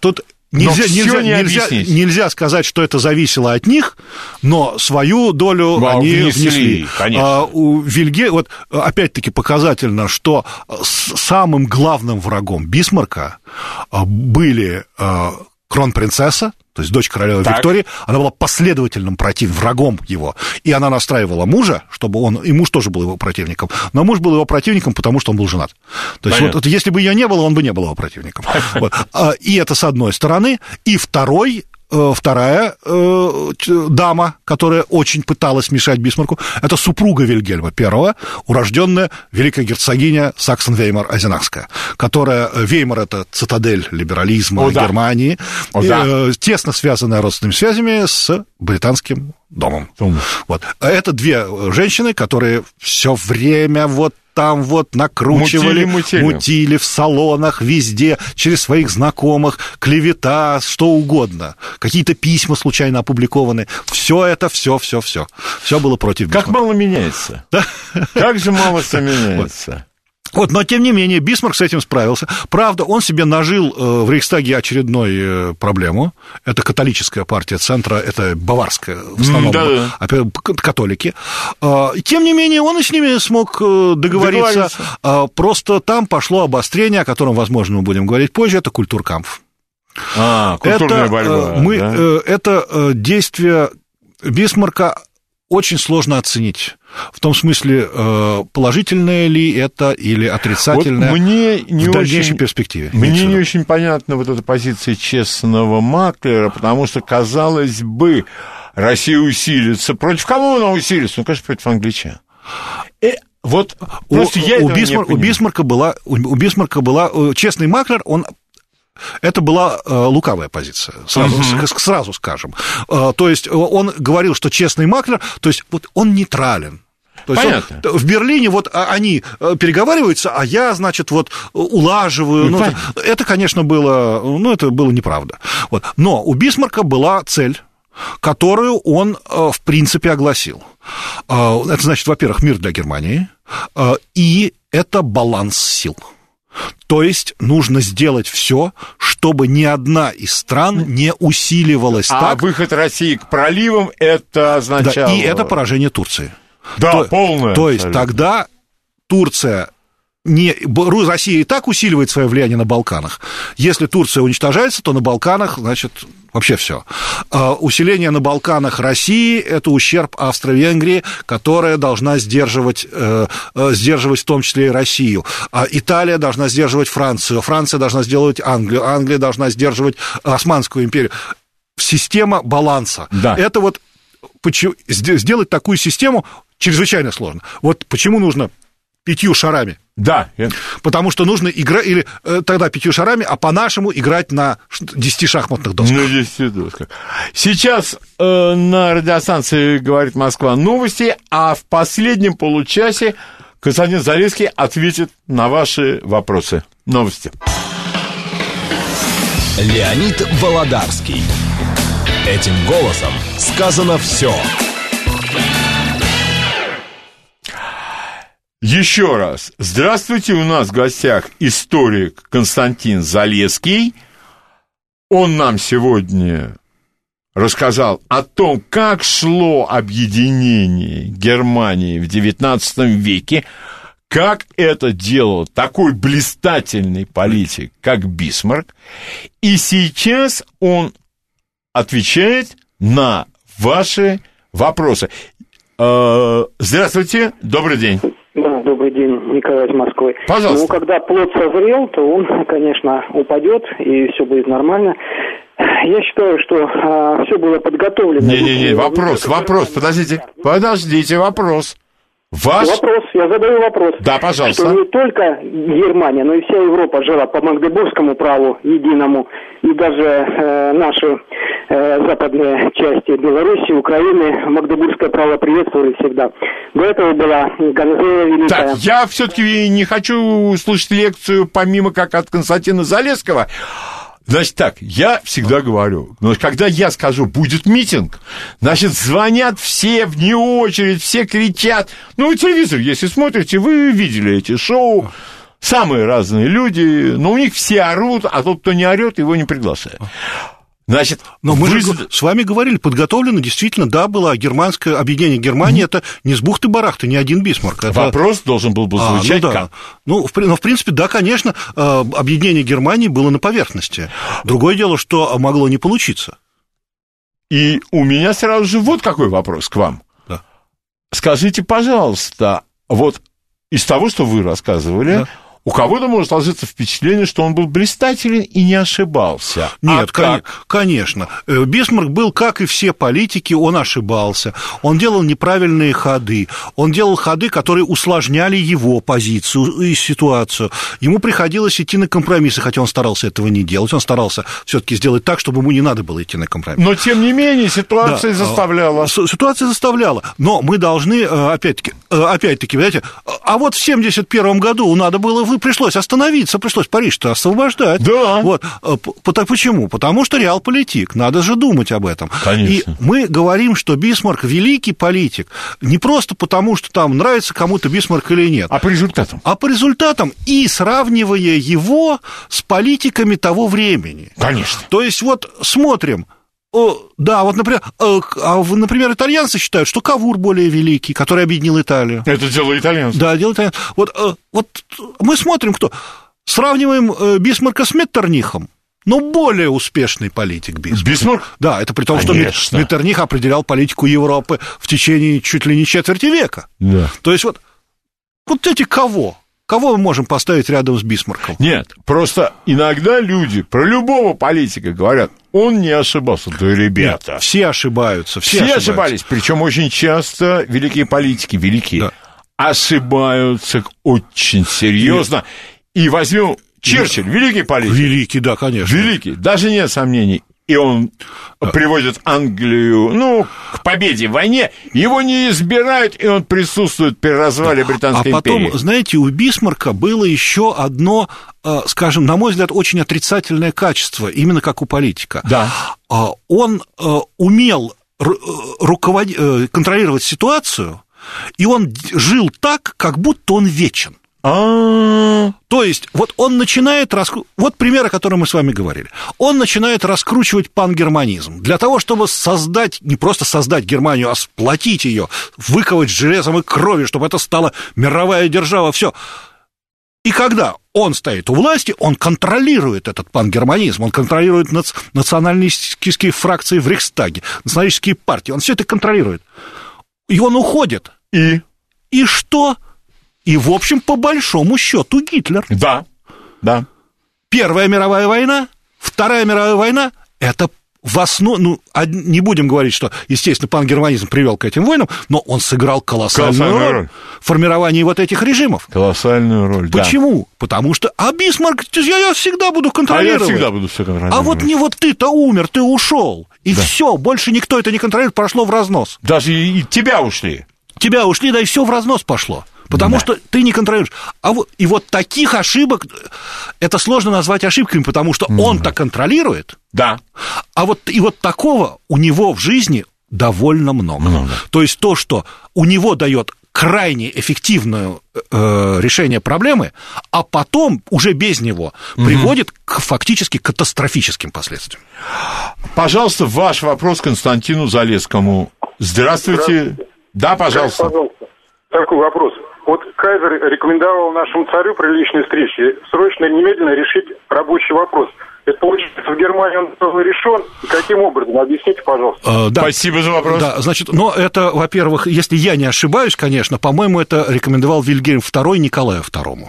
тут Нельзя, нельзя, не нельзя, нельзя сказать, что это зависело от них, но свою долю да, они внесли. внесли. Конечно. А, у Вильге, вот опять-таки показательно, что самым главным врагом Бисмарка а, были а, кронпринцесса, то есть дочь королевы так. Виктории, она была последовательным против, врагом его. И она настраивала мужа, чтобы он, и муж тоже был его противником, но муж был его противником, потому что он был женат. То есть вот, вот если бы ее не было, он бы не был его противником. Вот. А, и это с одной стороны. И второй вторая э, дама, которая очень пыталась мешать Бисмарку, это супруга Вильгельма I, урожденная великая герцогиня Саксон-Веймар-Азенахская, которая... Э, Веймар — это цитадель либерализма О, да. Германии, О, да. э, тесно связанная родственными связями с британским домом. Дом. Вот. Это две женщины, которые все время вот там вот накручивали, мутили, мутили. мутили в салонах, везде, через своих знакомых, клевета, что угодно. Какие-то письма случайно опубликованы. Все это, все, все, все. Все было против Как мало меняется. Как же мало все меняется. Вот, но тем не менее, Бисмарк с этим справился. Правда, он себе нажил э, в Рейхстаге очередную э, проблему. Это католическая партия центра, это баварская, в основном да, да. католики. А, тем не менее, он и с ними смог э, договориться. А, просто там пошло обострение, о котором, возможно, мы будем говорить позже, это культуркамп. А, культурная это, борьба. Мы, да? Это действие Бисмарка очень сложно оценить. В том смысле, э, положительное ли это или отрицательное вот мне не в дальнейшей очень, перспективе. Мне не очень понятна вот эта позиция честного маклера, потому что, казалось бы, Россия усилится. Против кого она усилится? Ну, конечно, против англичан. Э, вот у, я у, Бисмар, у Бисмарка была, у Бисмарка была честный маклер, он это была э, лукавая позиция, сразу, сразу скажем. То есть он говорил, что честный маклер, то есть вот он нейтрален. То есть Понятно. Он, в Берлине вот а, они э, переговариваются, а я, значит, вот улаживаю. Ну, это, это, конечно, было, ну, это было неправда. Вот. Но у Бисмарка была цель которую он, в принципе, огласил. Это значит, во-первых, мир для Германии, и это баланс сил. То есть нужно сделать все, чтобы ни одна из стран не усиливалась а так. А выход России к проливам это означало... Да, и это поражение Турции. Да, то, полное. То есть тогда Турция не, Россия и так усиливает свое влияние на Балканах. Если Турция уничтожается, то на Балканах, значит, Вообще все. А, усиление на Балканах России – это ущерб Австро-Венгрии, которая должна сдерживать, э, э, сдерживать в том числе и Россию. А Италия должна сдерживать Францию, Франция должна сделать Англию, Англия должна сдерживать Османскую империю. Система баланса. Да. Это вот сделать такую систему чрезвычайно сложно. Вот почему нужно пятью шарами да. Потому что нужно играть, или э, тогда пятью шарами, а по-нашему играть на 10 шахматных досках. На 10 досках. Сейчас э, на радиостанции «Говорит Москва» новости, а в последнем получасе Константин Залеский ответит на ваши вопросы. Новости. Леонид Володарский. Этим голосом сказано все. Еще раз. Здравствуйте, у нас в гостях историк Константин Залеский. Он нам сегодня рассказал о том, как шло объединение Германии в XIX веке, как это делал такой блистательный политик, как Бисмарк. И сейчас он отвечает на ваши вопросы. Э, здравствуйте, добрый день. День, Николай из Москвы. Пожалуйста. Ну, когда плод созрел, то он, конечно, упадет, и все будет нормально. Я считаю, что а, все было подготовлено. Не-не-не, вопрос, вопрос, подождите, подождите, вопрос. Ваш... Вопрос, я задаю вопрос. Да, пожалуйста. Что не только Германия, но и вся Европа жила по Магдебургскому праву единому, и даже э, наши э, западные части Беларуси, Украины Магдебургское право приветствовали всегда. До этого была Ганзея Великая. Так, я все-таки не хочу слушать лекцию помимо как от Константина Залесского, Значит так, я всегда говорю, но когда я скажу «будет митинг», значит, звонят все вне очередь, все кричат. Ну, телевизор, если смотрите, вы видели эти шоу, самые разные люди, но у них все орут, а тот, кто не орет, его не приглашают. Значит, но мы вы... же с вами говорили, подготовлено действительно, да, было германское объединение Германии, mm-hmm. это не с бухты-барахты, не один Бисмарк. Это... Вопрос должен был бы звучать а, ну, да. как? Ну, в, ну, в принципе, да, конечно, э, объединение Германии было на поверхности. Другое дело, что могло не получиться. И у меня сразу же вот какой вопрос к вам. Да. Скажите, пожалуйста, вот из того, что вы рассказывали, да у кого-то может сложиться впечатление, что он был блистателен и не ошибался. Нет, а кон- конечно. Э, Бисмарк был, как и все политики, он ошибался. Он делал неправильные ходы. Он делал ходы, которые усложняли его позицию и ситуацию. Ему приходилось идти на компромиссы, хотя он старался этого не делать. Он старался все-таки сделать так, чтобы ему не надо было идти на компромисс. Но, тем не менее, ситуация да, заставляла. Ситуация заставляла. Но мы должны, э, опять-таки, э, опять-таки, знаете, а вот в 1971 году надо было вы пришлось остановиться, пришлось Париж-то освобождать. Да. Вот. Э, почему? Потому что реал-политик, надо же думать об этом. Конечно. И мы говорим, что Бисмарк великий политик, не просто потому, что там нравится кому-то Бисмарк или нет. А по результатам? А по результатам и сравнивая его с политиками того времени. Конечно. То есть вот смотрим, да, вот, например, э, а, например, итальянцы считают, что Кавур более великий, который объединил Италию. Это дело итальянцев. Да, дело итальянцев. Вот, э, вот мы смотрим, кто. Сравниваем э, Бисмарка с Меттернихом. Но более успешный политик Бисмарк. Бисмарк? Да, это при том, Конечно. что Меттерних определял политику Европы в течение чуть ли не четверти века. Да. То есть вот, вот эти кого? Кого мы можем поставить рядом с Бисмарком? Нет, просто иногда люди про любого политика говорят, он не ошибался. Да, ребята. Нет, все ошибаются. Все, все ошибались. Причем очень часто великие политики, великие, да. ошибаются очень серьезно. И возьмем Черчилль, великий политик. Великий, да, конечно. Великий, даже нет сомнений и он приводит Англию, ну, к победе в войне, его не избирают, и он присутствует при развале Британской а потом, империи. знаете, у Бисмарка было еще одно, э, скажем, на мой взгляд, очень отрицательное качество, именно как у политика. Да. А, он э, умел э, руководить, контролировать ситуацию, и он жил так, как будто он вечен. А, то есть, вот он начинает раскручивать, вот пример, о котором мы с вами говорили, он начинает раскручивать пангерманизм для того, чтобы создать, не просто создать Германию, а сплотить ее, выковать железом и кровью, чтобы это стала мировая держава, все. И когда он стоит у власти, он контролирует этот пангерманизм, он контролирует нац- националистические фракции в Рейхстаге, националистические партии, он все это контролирует. И он уходит. И? И что? И, в общем, по большому счету Гитлер. Да, да. Первая мировая война, Вторая мировая война – это в основе, ну, не будем говорить, что, естественно, пангерманизм привел к этим войнам, но он сыграл колоссальную, колоссальную роль, роль в формировании вот этих режимов. Колоссальную роль, Почему? Да. Потому что, а Бисмарк, я, я всегда буду контролировать. А я всегда буду все контролировать. А вот не вот ты-то умер, ты ушел, и да. все, больше никто это не контролирует, прошло в разнос. Даже и тебя ушли. Тебя ушли, да и все в разнос пошло. Потому да. что ты не контролируешь. А вот, и вот таких ошибок это сложно назвать ошибками, потому что mm. он-то контролирует. Да. А вот и вот такого у него в жизни довольно много. много. То есть то, что у него дает крайне эффективное э, решение проблемы, а потом уже без него угу. приводит к фактически катастрофическим последствиям. Пожалуйста, ваш вопрос Константину Залескому. Здравствуйте. Здравствуйте. Да, пожалуйста. пожалуйста. Такой вопрос. Вот Кайзер рекомендовал нашему царю при личной встрече срочно и немедленно решить рабочий вопрос. Это получается в Германии он был решен. Каким образом? Объясните, пожалуйста. Э, да. Спасибо за вопрос. Да, значит, но это, во-первых, если я не ошибаюсь, конечно, по-моему, это рекомендовал Вильгельм II Николаю II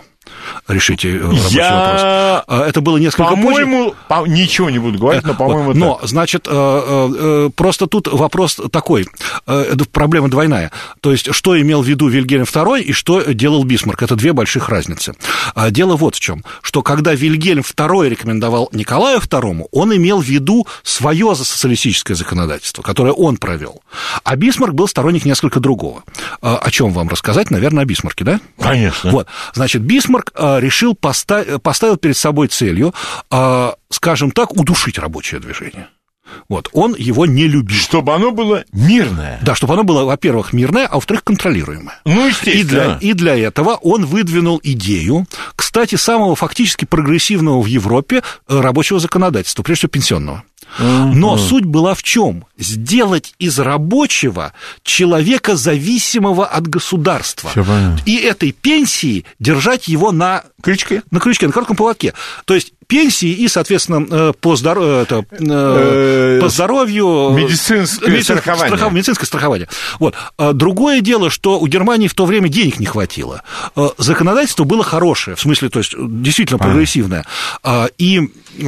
решите э, рабочий я... вопрос. А, это было несколько По-моему, по ничего не буду говорить, но, по-моему, Но, так. значит, э, э, просто тут вопрос такой, проблема двойная. То есть, что имел в виду Вильгельм II и что делал Бисмарк? Это две больших разницы. А, дело вот в чем, что когда Вильгельм II рекомендовал Николаю II, он имел в виду свое социалистическое законодательство, которое он провел. А Бисмарк был сторонник несколько другого. А, о чем вам рассказать? Наверное, о Бисмарке, да? Конечно. Вот, значит, Бисмарк решил поставить, поставил перед собой целью, э, скажем так, удушить рабочее движение. Вот, он его не любил. Чтобы оно было мирное. Да, чтобы оно было, во-первых, мирное, а во-вторых, контролируемое. Ну, естественно. И для, и для этого он выдвинул идею, кстати, самого фактически прогрессивного в Европе э, рабочего законодательства, прежде всего пенсионного. Но суть была в чем? Сделать из рабочего человека зависимого от государства. И этой пенсии держать его на крючке, на крючке, на коротком поводке. То есть пенсии и, соответственно, э, по, здоров... это, э, по здоровью... Медицинское, медицинское страхование. страхование. Медицинское страхование. Вот. А другое дело, что у Германии в то время денег не хватило. Э, законодательство было хорошее, в смысле, то есть действительно прогрессивное. А, и Э,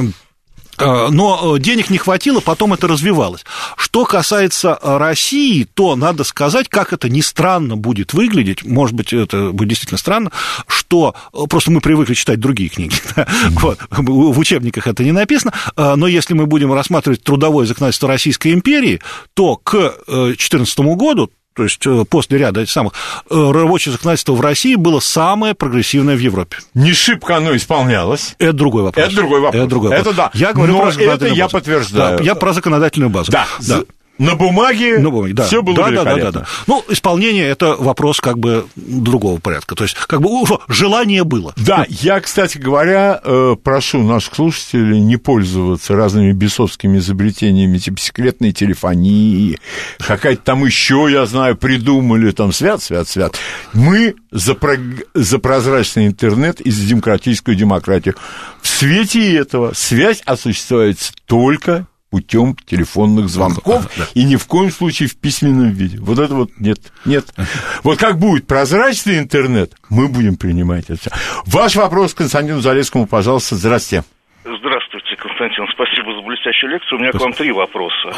но э, денег не хватило, потом это развивалось. Что касается э, России, то надо сказать, как это не странно будет выглядеть, может быть, это будет действительно странно, что просто мы привыкли читать другие книги, вот, в учебниках это не написано, но если мы будем рассматривать трудовое законодательство Российской империи, то к 2014 году то есть э, после ряда этих самых, э, рабочее законодательство в России было самое прогрессивное в Европе. Не шибко оно исполнялось. Это другой вопрос. Это другой вопрос. Это другой вопрос. Это да. Я говорю Но про это я подтверждаю. Да, я про законодательную базу. Да. да. На бумаге, на бумаге да. все было да. Да, да, да, да. Ну, исполнение – это вопрос как бы другого порядка. То есть, как бы желание было. Да, я, кстати говоря, э, прошу наших слушателей не пользоваться разными бесовскими изобретениями, типа секретной телефонии, какая-то там еще, я знаю, придумали, там, свят, свят, свят. Мы за, про... за прозрачный интернет и за демократическую демократию. В свете этого связь осуществляется только путем телефонных звонков и ни в коем случае в письменном виде. Вот это вот нет, нет. Вот как будет прозрачный интернет, мы будем принимать это. Ваш вопрос Константину Залескому, пожалуйста, здрасте. Здравствуйте, Константин, спасибо за блестящую лекцию. У меня к вам три вопроса.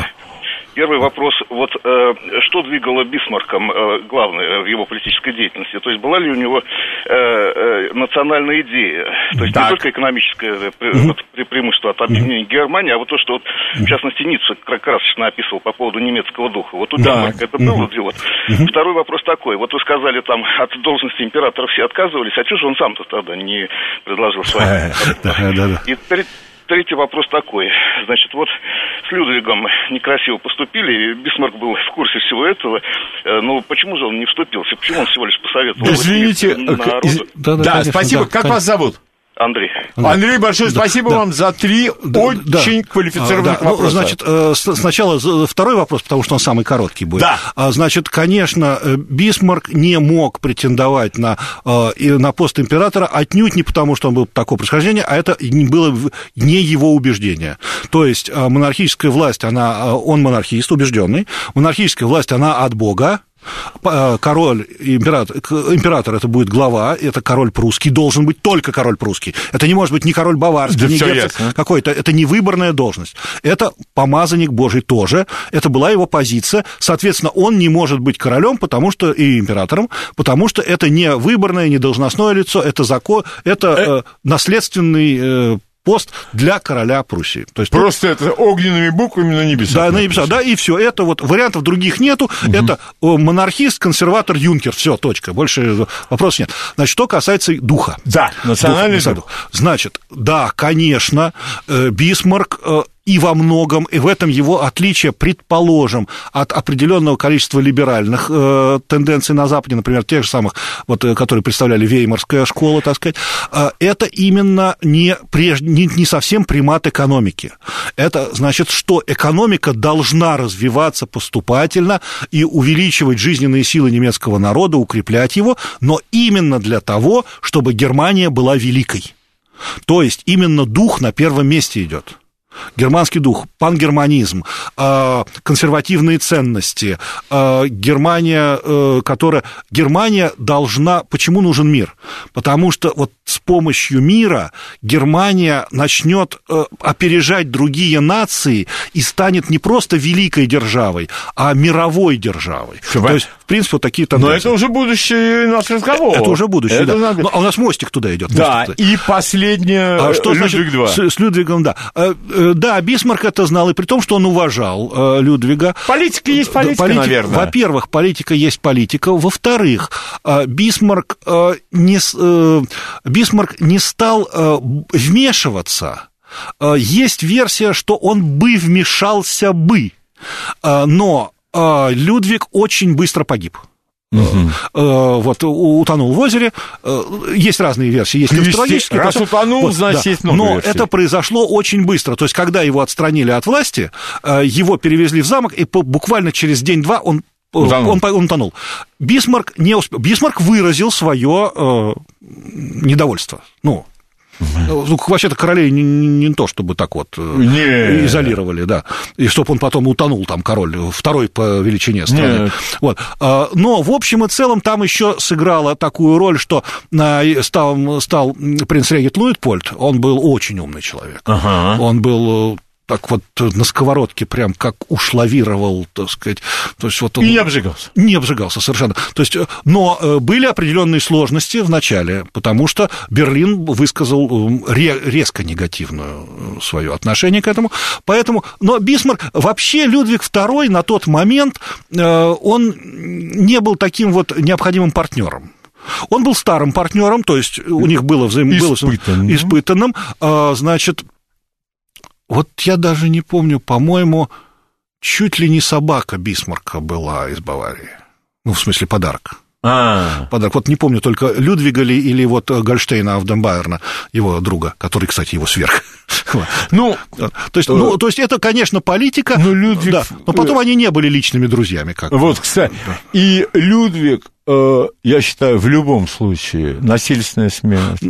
Первый вопрос, вот э, что двигало Бисмарком э, главное в его политической деятельности? То есть была ли у него э, э, национальная идея? То есть так. не только экономическое э, вот, преимущество от объединения Германии, а вот то, что вот, в частности Ницше красочно описывал по поводу немецкого духа. Вот у Бисмарка это было дело. Второй вопрос такой. Вот вы сказали, там от должности императора все отказывались, а что же он сам-то тогда не предложил свои? И третий вопрос такой. Значит, вот с Людвигом некрасиво поступили, Бисмарк был в курсе всего этого, э, но почему же он не вступился? Почему он всего лишь посоветовал? Извините, э, из... да, да, да конечно, спасибо. Да, как конечно. вас зовут? Андрей. Андрей, большое Да, спасибо да. вам за три Да, очень да. квалифицированных А, да. Ну, вопроса. значит, э, сначала второй вопрос, потому что он самый короткий будет. Да. А, Значит, конечно, э, Бисмарк не мог претендовать на, э, на пост императора отнюдь не потому, что он был такого происхождения, а это было не его убеждение. То есть монархическая власть, она, он монархист убежденный, монархическая власть, она от Бога, Э, король, император, император это будет глава, это король прусский, должен быть только король прусский. Это не может быть ни король баварский, Да ни герцог ясно. какой-то. Это не выборная должность. Это помазанник Божий тоже. Это была его позиция. Соответственно, он не может быть королем, потому что и императором, потому что это не выборное, не должностное лицо, это закон, это э, наследственный э, пост для короля Пруссии. То есть Просто это огненными буквами на небесах. да, на небеса, да, и все. Это вот вариантов других нету. Это э, монархист, консерватор, юнкер. Все, точка. Больше вопросов нет. Значит, что касается духа. Да, национальный Дух, дух. Значит, да, конечно, э, Бисмарк э, и во многом, и в этом его отличие, предположим, от определенного количества либеральных э, тенденций на Западе, например, тех же самых, вот, э, которые представляли Веймарская школа, так сказать, э, это именно не, преж... не, не совсем примат экономики. Это значит, что экономика должна развиваться поступательно и увеличивать жизненные силы немецкого народа, укреплять его, но именно для того, чтобы Германия была великой. То есть именно дух на первом месте идет. Германский дух, пангерманизм, э, консервативные ценности, э, Германия, э, которая... Германия должна... Почему нужен мир? Потому что вот с помощью мира Германия начнет э, опережать другие нации и станет не просто великой державой, а мировой державой. Всё, То есть, принципе, вот такие Но тенденции. это уже будущий наш разговор. Это уже будущее, Это да. надо- Ну, а у нас мостик туда идет. Да, туда. и последнее, А что значит Людвиг II. с, с Людвигом, да. Э, э, Да, Бисмарк это знал, и при том, что он уважал э, Людвига. Политика есть политика, политика- наверное. Во-первых, политика есть политика. Во-вторых, э, Бисмарк, э, не, э, Бисмарк не стал э, вмешиваться. Э, Есть версия, что он бы вмешался бы, Э, но э, Людвиг очень быстро погиб. Э, вот утонул в озере. Э, Есть разные версии, есть конспирологические. раз потом- утонул, значит, есть много Но версий. это произошло очень быстро. То есть, когда его отстранили от власти, э, его перевезли в замок, и буквально через день-два он Утонул. Он, он тонул. Бисмарк не успел. Бисмарк выразил свое э, недовольство. Ну, ну, вообще-то королей не, не- не то, чтобы так вот э, Не. изолировали, да, и чтобы он потом утонул, там, король, второй по величине страны. Нет. Вот. А, Но, в общем и целом, там еще сыграла такую роль, что а, стал, стал принц Регет Луитпольд, он был очень умный человек. Ага. Он был э, так вот на сковородке прям как уж лавировал, так сказать. То есть вот он... И не обжигался. Не обжигался совершенно. То есть, э, но э, были определенные сложности в начале, потому что Берлин высказал э, ре- резко негативное свое отношение к этому. Поэтому, но Бисмарк, вообще Людвиг II на тот момент, э, он не был таким вот необходимым партнером. Он был старым партнером, то есть у них было взаим... было взаим- Испытанным. испытанным. Значит, вот я даже не помню, по-моему, чуть ли не собака Бисмарка была из Баварии. Ну, в смысле, подарок. А, Подарок. Вот не помню только Людвига ли или вот Гольштейна Авденбайерна, его друга, который, кстати, его сверх. Ну, То есть, ну, то есть это, конечно, политика, Ну, Людвиг- да, но потом они не были личными друзьями. Как вот, кстати, и Людвиг, э, я считаю, в любом случае, насильственная смерть,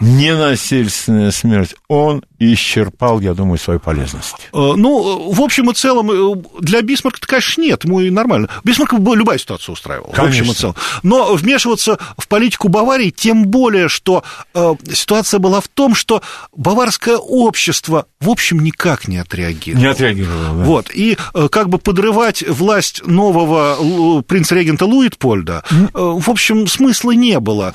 ненасильственная смерть, он исчерпал, я думаю, свою полезность. Э, Ну, в общем и целом, э, для Бисмарка, конечно, нет, ему и нормально. Бисмарка бы любая ситуация устраивала, в общем Конечно. и целом. Но вмешиваться в политику Баварии, тем более, что э, ситуация была в том, что баварское общество, в общем, никак не отреагировало. Не отреагировал, да. Вот, и э, как бы подрывать власть нового принца-регента Луитпольда, э, в общем, смысла не было.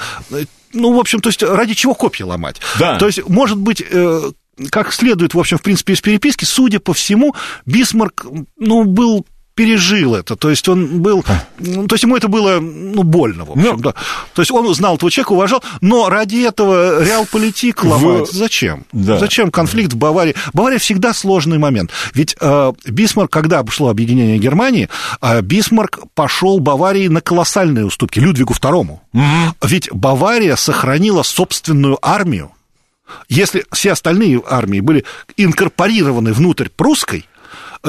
Ну, в общем, то есть ради чего копья ломать? Да. То есть, может быть, э, как следует, в общем, в принципе, из переписки, судя по всему, Бисмарк, ну, был пережил это, то есть он был, ну, то есть ему это было, ну, больно, в общем, Ну. да. То есть он знал этого человека, уважал, но ради этого реал-политик ломать зачем? Да. Зачем конфликт в Баварии? Бавария всегда сложный момент. Ведь э, Бисмарк, когда шло объединение Германии, э, Бисмарк пошел Баварии на колоссальные уступки, Людвигу II. Ведь Бавария сохранила собственную армию, Если все остальные армии были инкорпорированы внутрь прусской,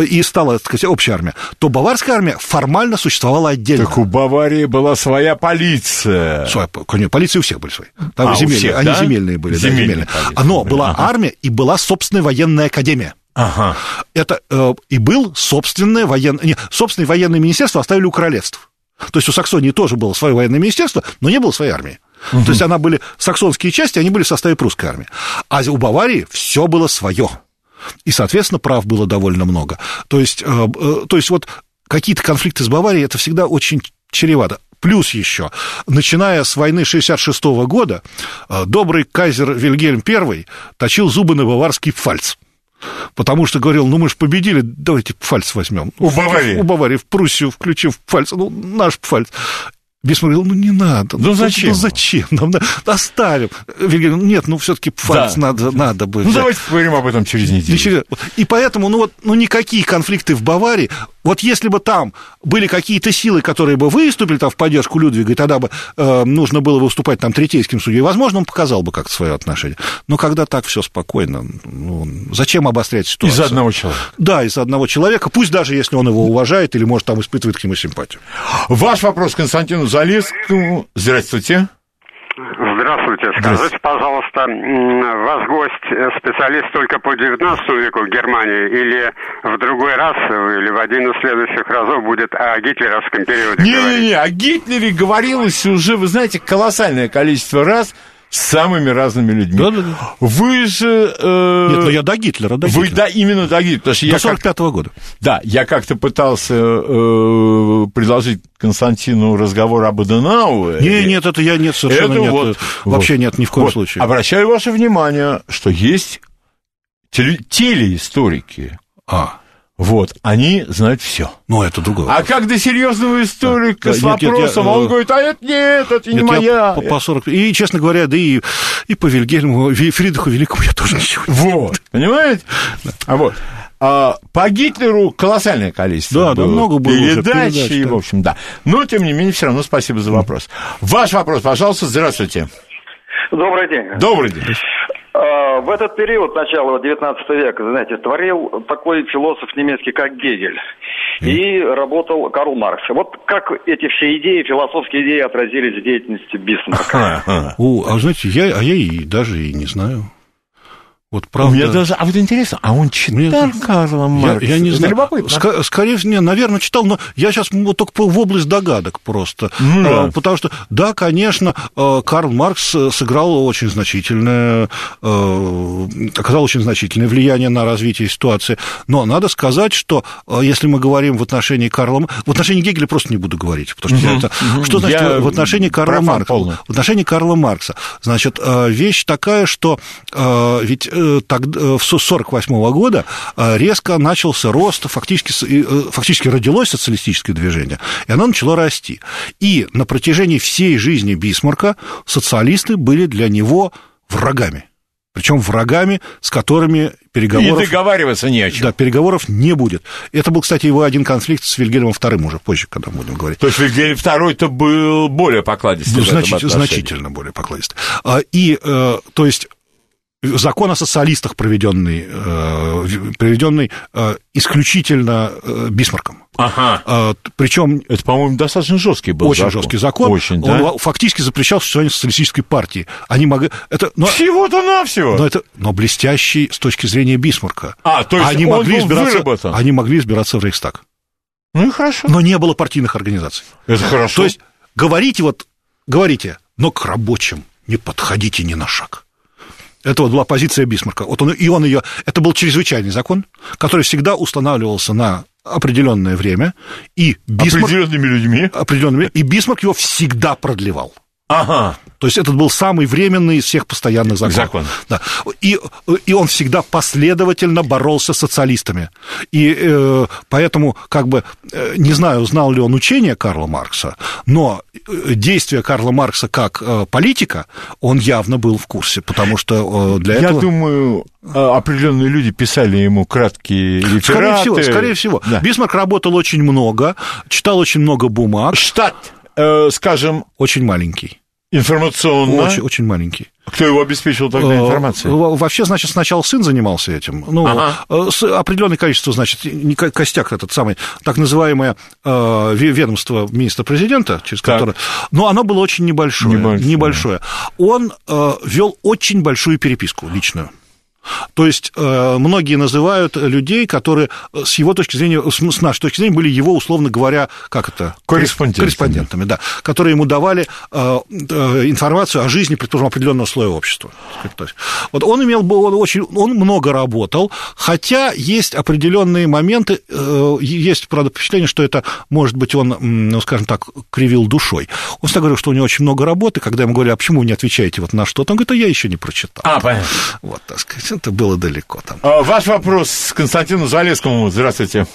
и стала, так сказать, общая армия, то баварская армия формально существовала отдельно. Так у Баварии была своя полиция. Своя, конечно, полиции у всех были свои. Там А, земельные, всех, они да? земельные были. да, Земельные земельные. полиции Но были, была ага. армия и была собственная военная академия. Ага. Это э, и был собственное военное... Не, собственное военное министерство оставили у королевств. То есть у Саксонии тоже было свое военное министерство, но не было своей армии. То есть она были саксонские части, они были в составе прусской армии. А у Баварии все было свое. И, соответственно, прав было довольно много. То есть, э, э, то есть вот какие-то конфликты с Баварией, это всегда очень чревато. Плюс еще, начиная с войны 66 года, э, добрый кайзер Вильгельм I точил зубы на баварский пфальц. Потому что говорил, ну мы же победили, давайте пфальц возьмем. У Баварии? У Баварии, в Пруссию, включив пфальц, ну наш пфальц. Бисмарк говорил, ну не надо. Ну, зачем? Ну зачем? Нам на- оставим. Вильгельм, нет, ну все-таки пфальц Да. надо, надо бы Ну, давайте поговорим об этом через неделю. И поэтому, ну вот, ну никакие конфликты в Баварии, вот если бы там были какие-то силы, которые бы выступили там в поддержку Людвига, и тогда бы э, нужно было выступать там третейским судьей, возможно, он показал бы как-то свое отношение. Но когда так все спокойно, ну, зачем обострять ситуацию? Из-за одного человека. Да, из-за одного человека, пусть даже если он его уважает или, может, там испытывает к нему симпатию. Ваш вопрос Константину Залескому. Здравствуйте. Здравствуйте. Скажите, пожалуйста, м, ваш гость э, специалист только по 19 веку в Германии или в другой раз э, или в один из следующих разов будет о гитлеровском периоде? Не-не-не, о Гитлере говорилось уже, вы знаете, колоссальное количество раз с самыми разными людьми. Да-да-да. Вы же... э, Нет, ну я до Гитлера, до Вы, Гитлера. да, именно до Гитлера. Потому что До я как- 45 года. Да, я как-то пытался э, предложить Константину разговор об Аденауэре. Не, нет, это я нет, совершенно Это нет. вот- вообще вот. нет, ни в коем Вот. случае. Обращаю ваше внимание, что есть теле- телеисторики. А, Вот, они знают все. ну это другое. А как до серьезного историка Да, с нет, нет, я, вопросом, а он э, говорит, а это нет, это не Нет, я моя. по, по 40... И, честно говоря, да и, и по Вильгельму, Ви- Фридриху Великому я тоже ничего не Вот, понимаете? А вот. А, по Гитлеру колоссальное количество Да, да, было много было уже передач, передач, и, да. в общем, да. Но, тем не менее, все равно спасибо за вопрос. Ваш вопрос, пожалуйста, здравствуйте. Добрый день. Добрый день. А, В этот период, начала 19 века, знаете, творил такой философ немецкий, как Гегель. И работал Карл Маркс. Вот как эти все идеи, философские идеи отразились в деятельности Бисмарка? Ага. О, а знаете, я, а я и даже и не знаю. Вот У правда. меня даже, а вот интересно, а он читал Мне- Карла Я, Маркса? я не Это знаю. любопытно. Ска- скорее всего, не, наверное, читал, но я сейчас вот только в область догадок просто. Ну да. А, Потому что, да, конечно, э, Карл Маркс э, сыграл очень значительное, э, оказал очень значительное влияние на развитие ситуации. Но надо сказать, что э, если мы говорим в отношении Карла... В отношении Гегеля просто не буду говорить, потому что я это- Что значит Я в отношении Карла Маркса? полный. В отношении Карла Маркса. Значит, вещь такая, что ведь в 1948 года э, резко начался рост, фактически, и, э, фактически родилось социалистическое движение, и оно начало расти. И на протяжении всей жизни Бисмарка социалисты были для него врагами. Причем врагами, с которыми И переговоров... договариваться не о чем. Да, переговоров не будет. Это был, кстати, его один конфликт с Вильгельмом II уже позже, когда мы будем говорить. То есть Вильгельм второй-то был более покладистый этом Значит- значительно более покладистый. А, И, э, то есть, закон о социалистах, проведенный, э, проведенный э, исключительно э, Бисмарком. Ага. Причем Это, по-моему, достаточно жесткий был очень закон. жесткий закон. Очень, Он да? во- фактически запрещал существование социалистической партии. Они могли... Это, но, Всего-то навсего. но это, но блестящий с точки зрения Бисмарка. А, то есть они он могли был избираться, выработан. Они могли избираться в Рейхстаг. Ну и хорошо. Но не было партийных организаций. Это хорошо. То есть говорите вот, говорите, но к рабочим не подходите ни на шаг. Это вот была позиция Бисмарка. Вот он, и он ее... Это был чрезвычайный закон, который всегда устанавливался на определенное время, и Бисмарк... Определенными людьми. определенными, и Бисмарк его всегда продлевал. Ага. То есть этот был самый временный из всех постоянных законов. Закон. Да. И, и он всегда последовательно боролся с социалистами. И э, поэтому, как бы, э, не знаю, знал ли он учение Карла Маркса, но э, действия Карла Маркса как э, политика он явно был в курсе, потому что э, для Я этого... думаю, а, определенные люди писали ему краткие рефераты. Скорее всего, скорее всего. Да. Бисмарк работал очень много, читал очень много бумаг, Штат, э, скажем, очень маленький. Информационно. Очень, очень маленький. Кто его обеспечил тогда Э, информацией? во- Вообще, значит, сначала сын занимался этим. Ну, Ага. э, с определенное количество, значит, не ко- костяк этот самый, так называемое э, ве- ведомство министра-президента, через Так. которое... Но оно было очень небольшое. Небольшое. небольшое. Он э, вел очень большую переписку личную. То есть э, многие называют людей, которые э, с его точки зрения, с с нашей точки зрения, были его, условно говоря, как это? Корреспондентами. Корреспондентами, да, которые ему давали э, э, информацию о жизни, предположим, определенного слоя общества. Вот он имел, он очень, он много работал, хотя есть определенные моменты, э, есть, правда, впечатление, что это, может быть, он, ну, скажем так, кривил душой. Он всегда говорил, что у него очень много работы, когда ему говорили, а почему вы не отвечаете вот на что-то, он говорит, а я еще не прочитал. А, понятно. Вот, так сказать, это было далеко там. А, Ваш вопрос к Константину Залескому. Здравствуйте.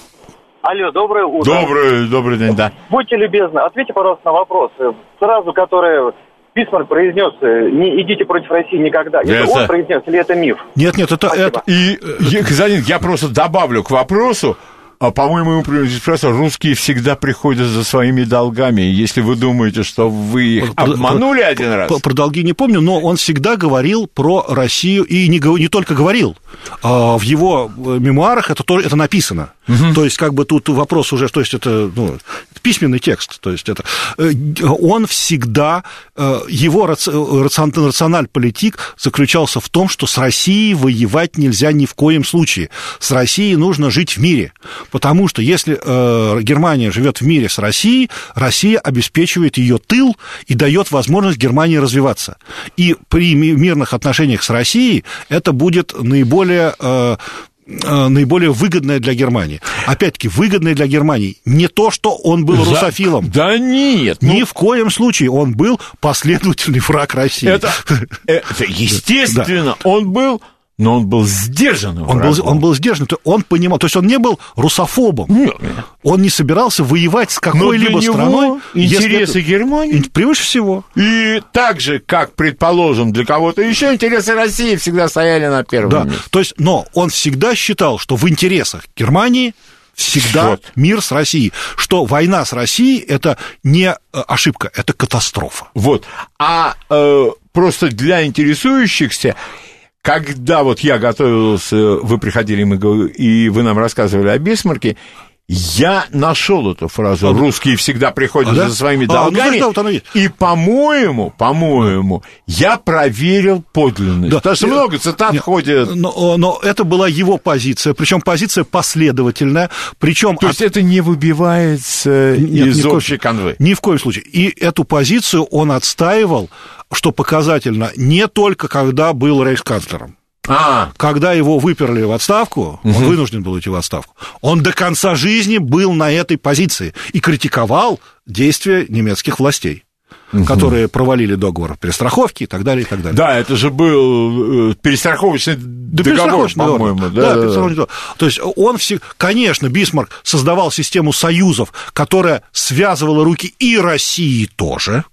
Алло, доброе утро. Добрый, добрый день, да. Будьте любезны, ответьте, пожалуйста, на вопрос. Э, Фразу, которую Бисмарк произнес, э, не идите против России никогда. Это, Это- он произнес или это миф? Нет, нет, это, Спасибо. это, И, э, Казанин, я просто добавлю к вопросу. А, По-моему, ему произнес, русские всегда приходят за своими долгами. Если вы думаете, что вы их Про- обманули про- один раз... Про, про долги не помню, но он всегда говорил про Россию, и не, не только говорил. а в его э, мемуарах это, тоже, это написано. То есть, как бы тут вопрос уже, то есть, это ну, письменный текст. То есть, это, э, он всегда, э, его рациональ политик заключался в том, что с Россией воевать нельзя ни в коем случае. С Россией нужно жить в мире. Потому что если э, Германия живет в мире с Россией, Россия обеспечивает ее тыл и дает возможность Германии развиваться. И при ми- мирных отношениях с Россией это будет наиболее э, э, наиболее выгодное для Германии. Опять-таки, выгодное для Германии не то, что он был За- русофилом. Да нет. ну, Ни в коем случае он был последовательный враг России. это, это естественно, он был, но он был сдержанным. Он был, врагом. он был сдержан, он понимал, то есть он не был русофобом, Нет. он не собирался воевать с какой-либо страной. если интересы это- Германии Превыше всего. И так же, как, предположим, для кого-то еще интересы России всегда стояли на первом Да. месте. То есть, но он всегда считал, что в интересах Германии всегда Вот. мир с Россией, что война с Россией это не э, ошибка, это катастрофа. Вот. А э, просто для интересующихся, когда вот я готовился, вы приходили, и вы нам рассказывали о Бисмарке, я нашел эту фразу «русские всегда приходят А, да? за своими А, ну, долгами», да, вот и, по-моему, по-моему, я проверил подлинность. Да. Потому что много цитат Нет, ходят. Но, но это была его позиция, причем позиция последовательная, причем То есть это не выбивается Нет, из ни в коем- общей канвы. Ни в коем случае. И эту позицию он отстаивал, что показательно, не только когда был рейхсканцлером. А, Когда его выперли в отставку, он вынужден был идти в отставку, он до конца жизни был на этой позиции и критиковал действия немецких властей, которые провалили договор перестраховки и так далее, и так далее. да, это же был э, перестраховочный Да, договор, по-моему. Да, Да, да, да. договор. То есть он все... Конечно, Бисмарк создавал систему союзов, которая связывала руки и России тоже.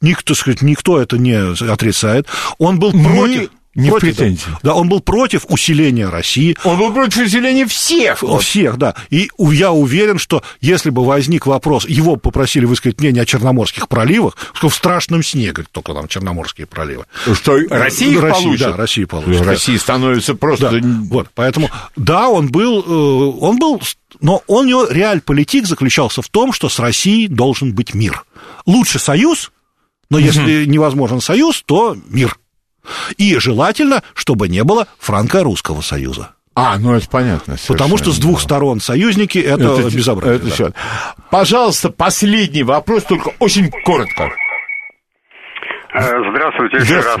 Никто, сказать, никто это не отрицает. Он был Мы против... не в против, претензии. Да, он был против усиления России. Он был против усиления всех. У всех, да. И я уверен, что если бы возник вопрос, его попросили высказать мнение о Черноморских проливах, что в страшном сне, говорит, только там Черноморские проливы. Что Россия Россия, получит? да, Россия получит, да. Россия становится просто... Да, вот, поэтому, да, он был, э, он был, но он, у него реаль-политик заключался в том, что с Россией должен быть мир. Лучше союз, но если невозможен союз, то мир. И желательно, чтобы не было франко-русского союза. А, ну это понятно. Потому что с двух сторон союзники это, Это безобразие. это да. всё. Пожалуйста, последний вопрос, только очень коротко. Э, Здравствуйте еще Здравствуйте. раз.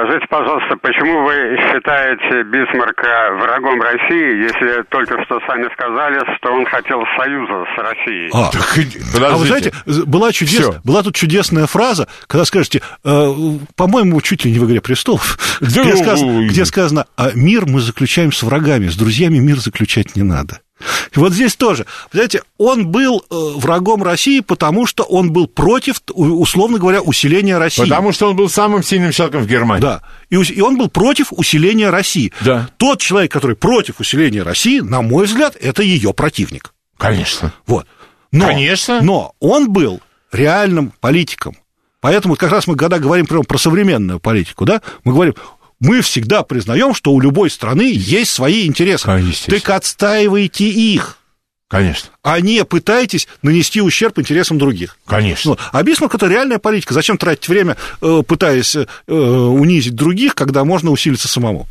Скажите, пожалуйста, почему вы считаете Бисмарка врагом России, если только что сами сказали, что он хотел союза с Россией? А, Так, А вы знаете, была, чудес... Всё. была тут чудесная фраза, когда скажете, э, по-моему, чуть ли не в «Игре престолов», Да, где, сказано, где сказано, а мир мы заключаем с врагами, с друзьями мир заключать не надо. И вот здесь тоже, знаете, он был э, врагом России, потому что он был против, условно говоря, усиления России. Потому что он был самым сильным человеком в Германии. Да. И, и он был против усиления России. Да. Тот человек, который против усиления России, на мой взгляд, это ее противник. Конечно. Вот. Но, Конечно. Но он был реальным политиком. Поэтому как раз мы, когда говорим прямо про современную политику, да, мы говорим, мы всегда признаем, что у любой страны есть свои интересы. Так отстаивайте их. Конечно. А не пытайтесь нанести ущерб интересам других. Конечно. Ну, а Бисмарк это реальная политика. Зачем тратить время, э, пытаясь э, унизить других, когда можно усилиться самому?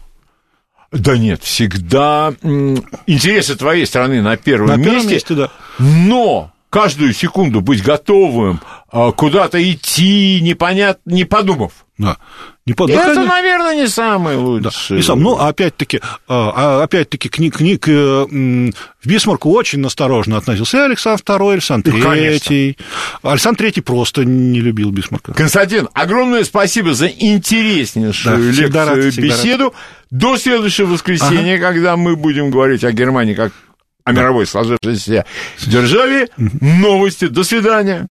Да нет, всегда интересы твоей страны на первом на месте. Первом месте да. Но каждую секунду быть готовым а, куда-то идти, непонятно, не подумав. Да. Не под... Это, конечно... наверное, не самый лучший. Да. Не сам. Ну, опять-таки, а, опять-таки, книг, книг в Бисмарку очень осторожно относился и Александр II, Александр III. Ну, Александр III просто не любил Бисмарка. Константин, огромное спасибо за интереснейшую да, лекцию, рад, беседу. Рад. До следующего воскресенья, ага. когда мы будем говорить о Германии как о мировой сложившейся державе. Новости. До свидания.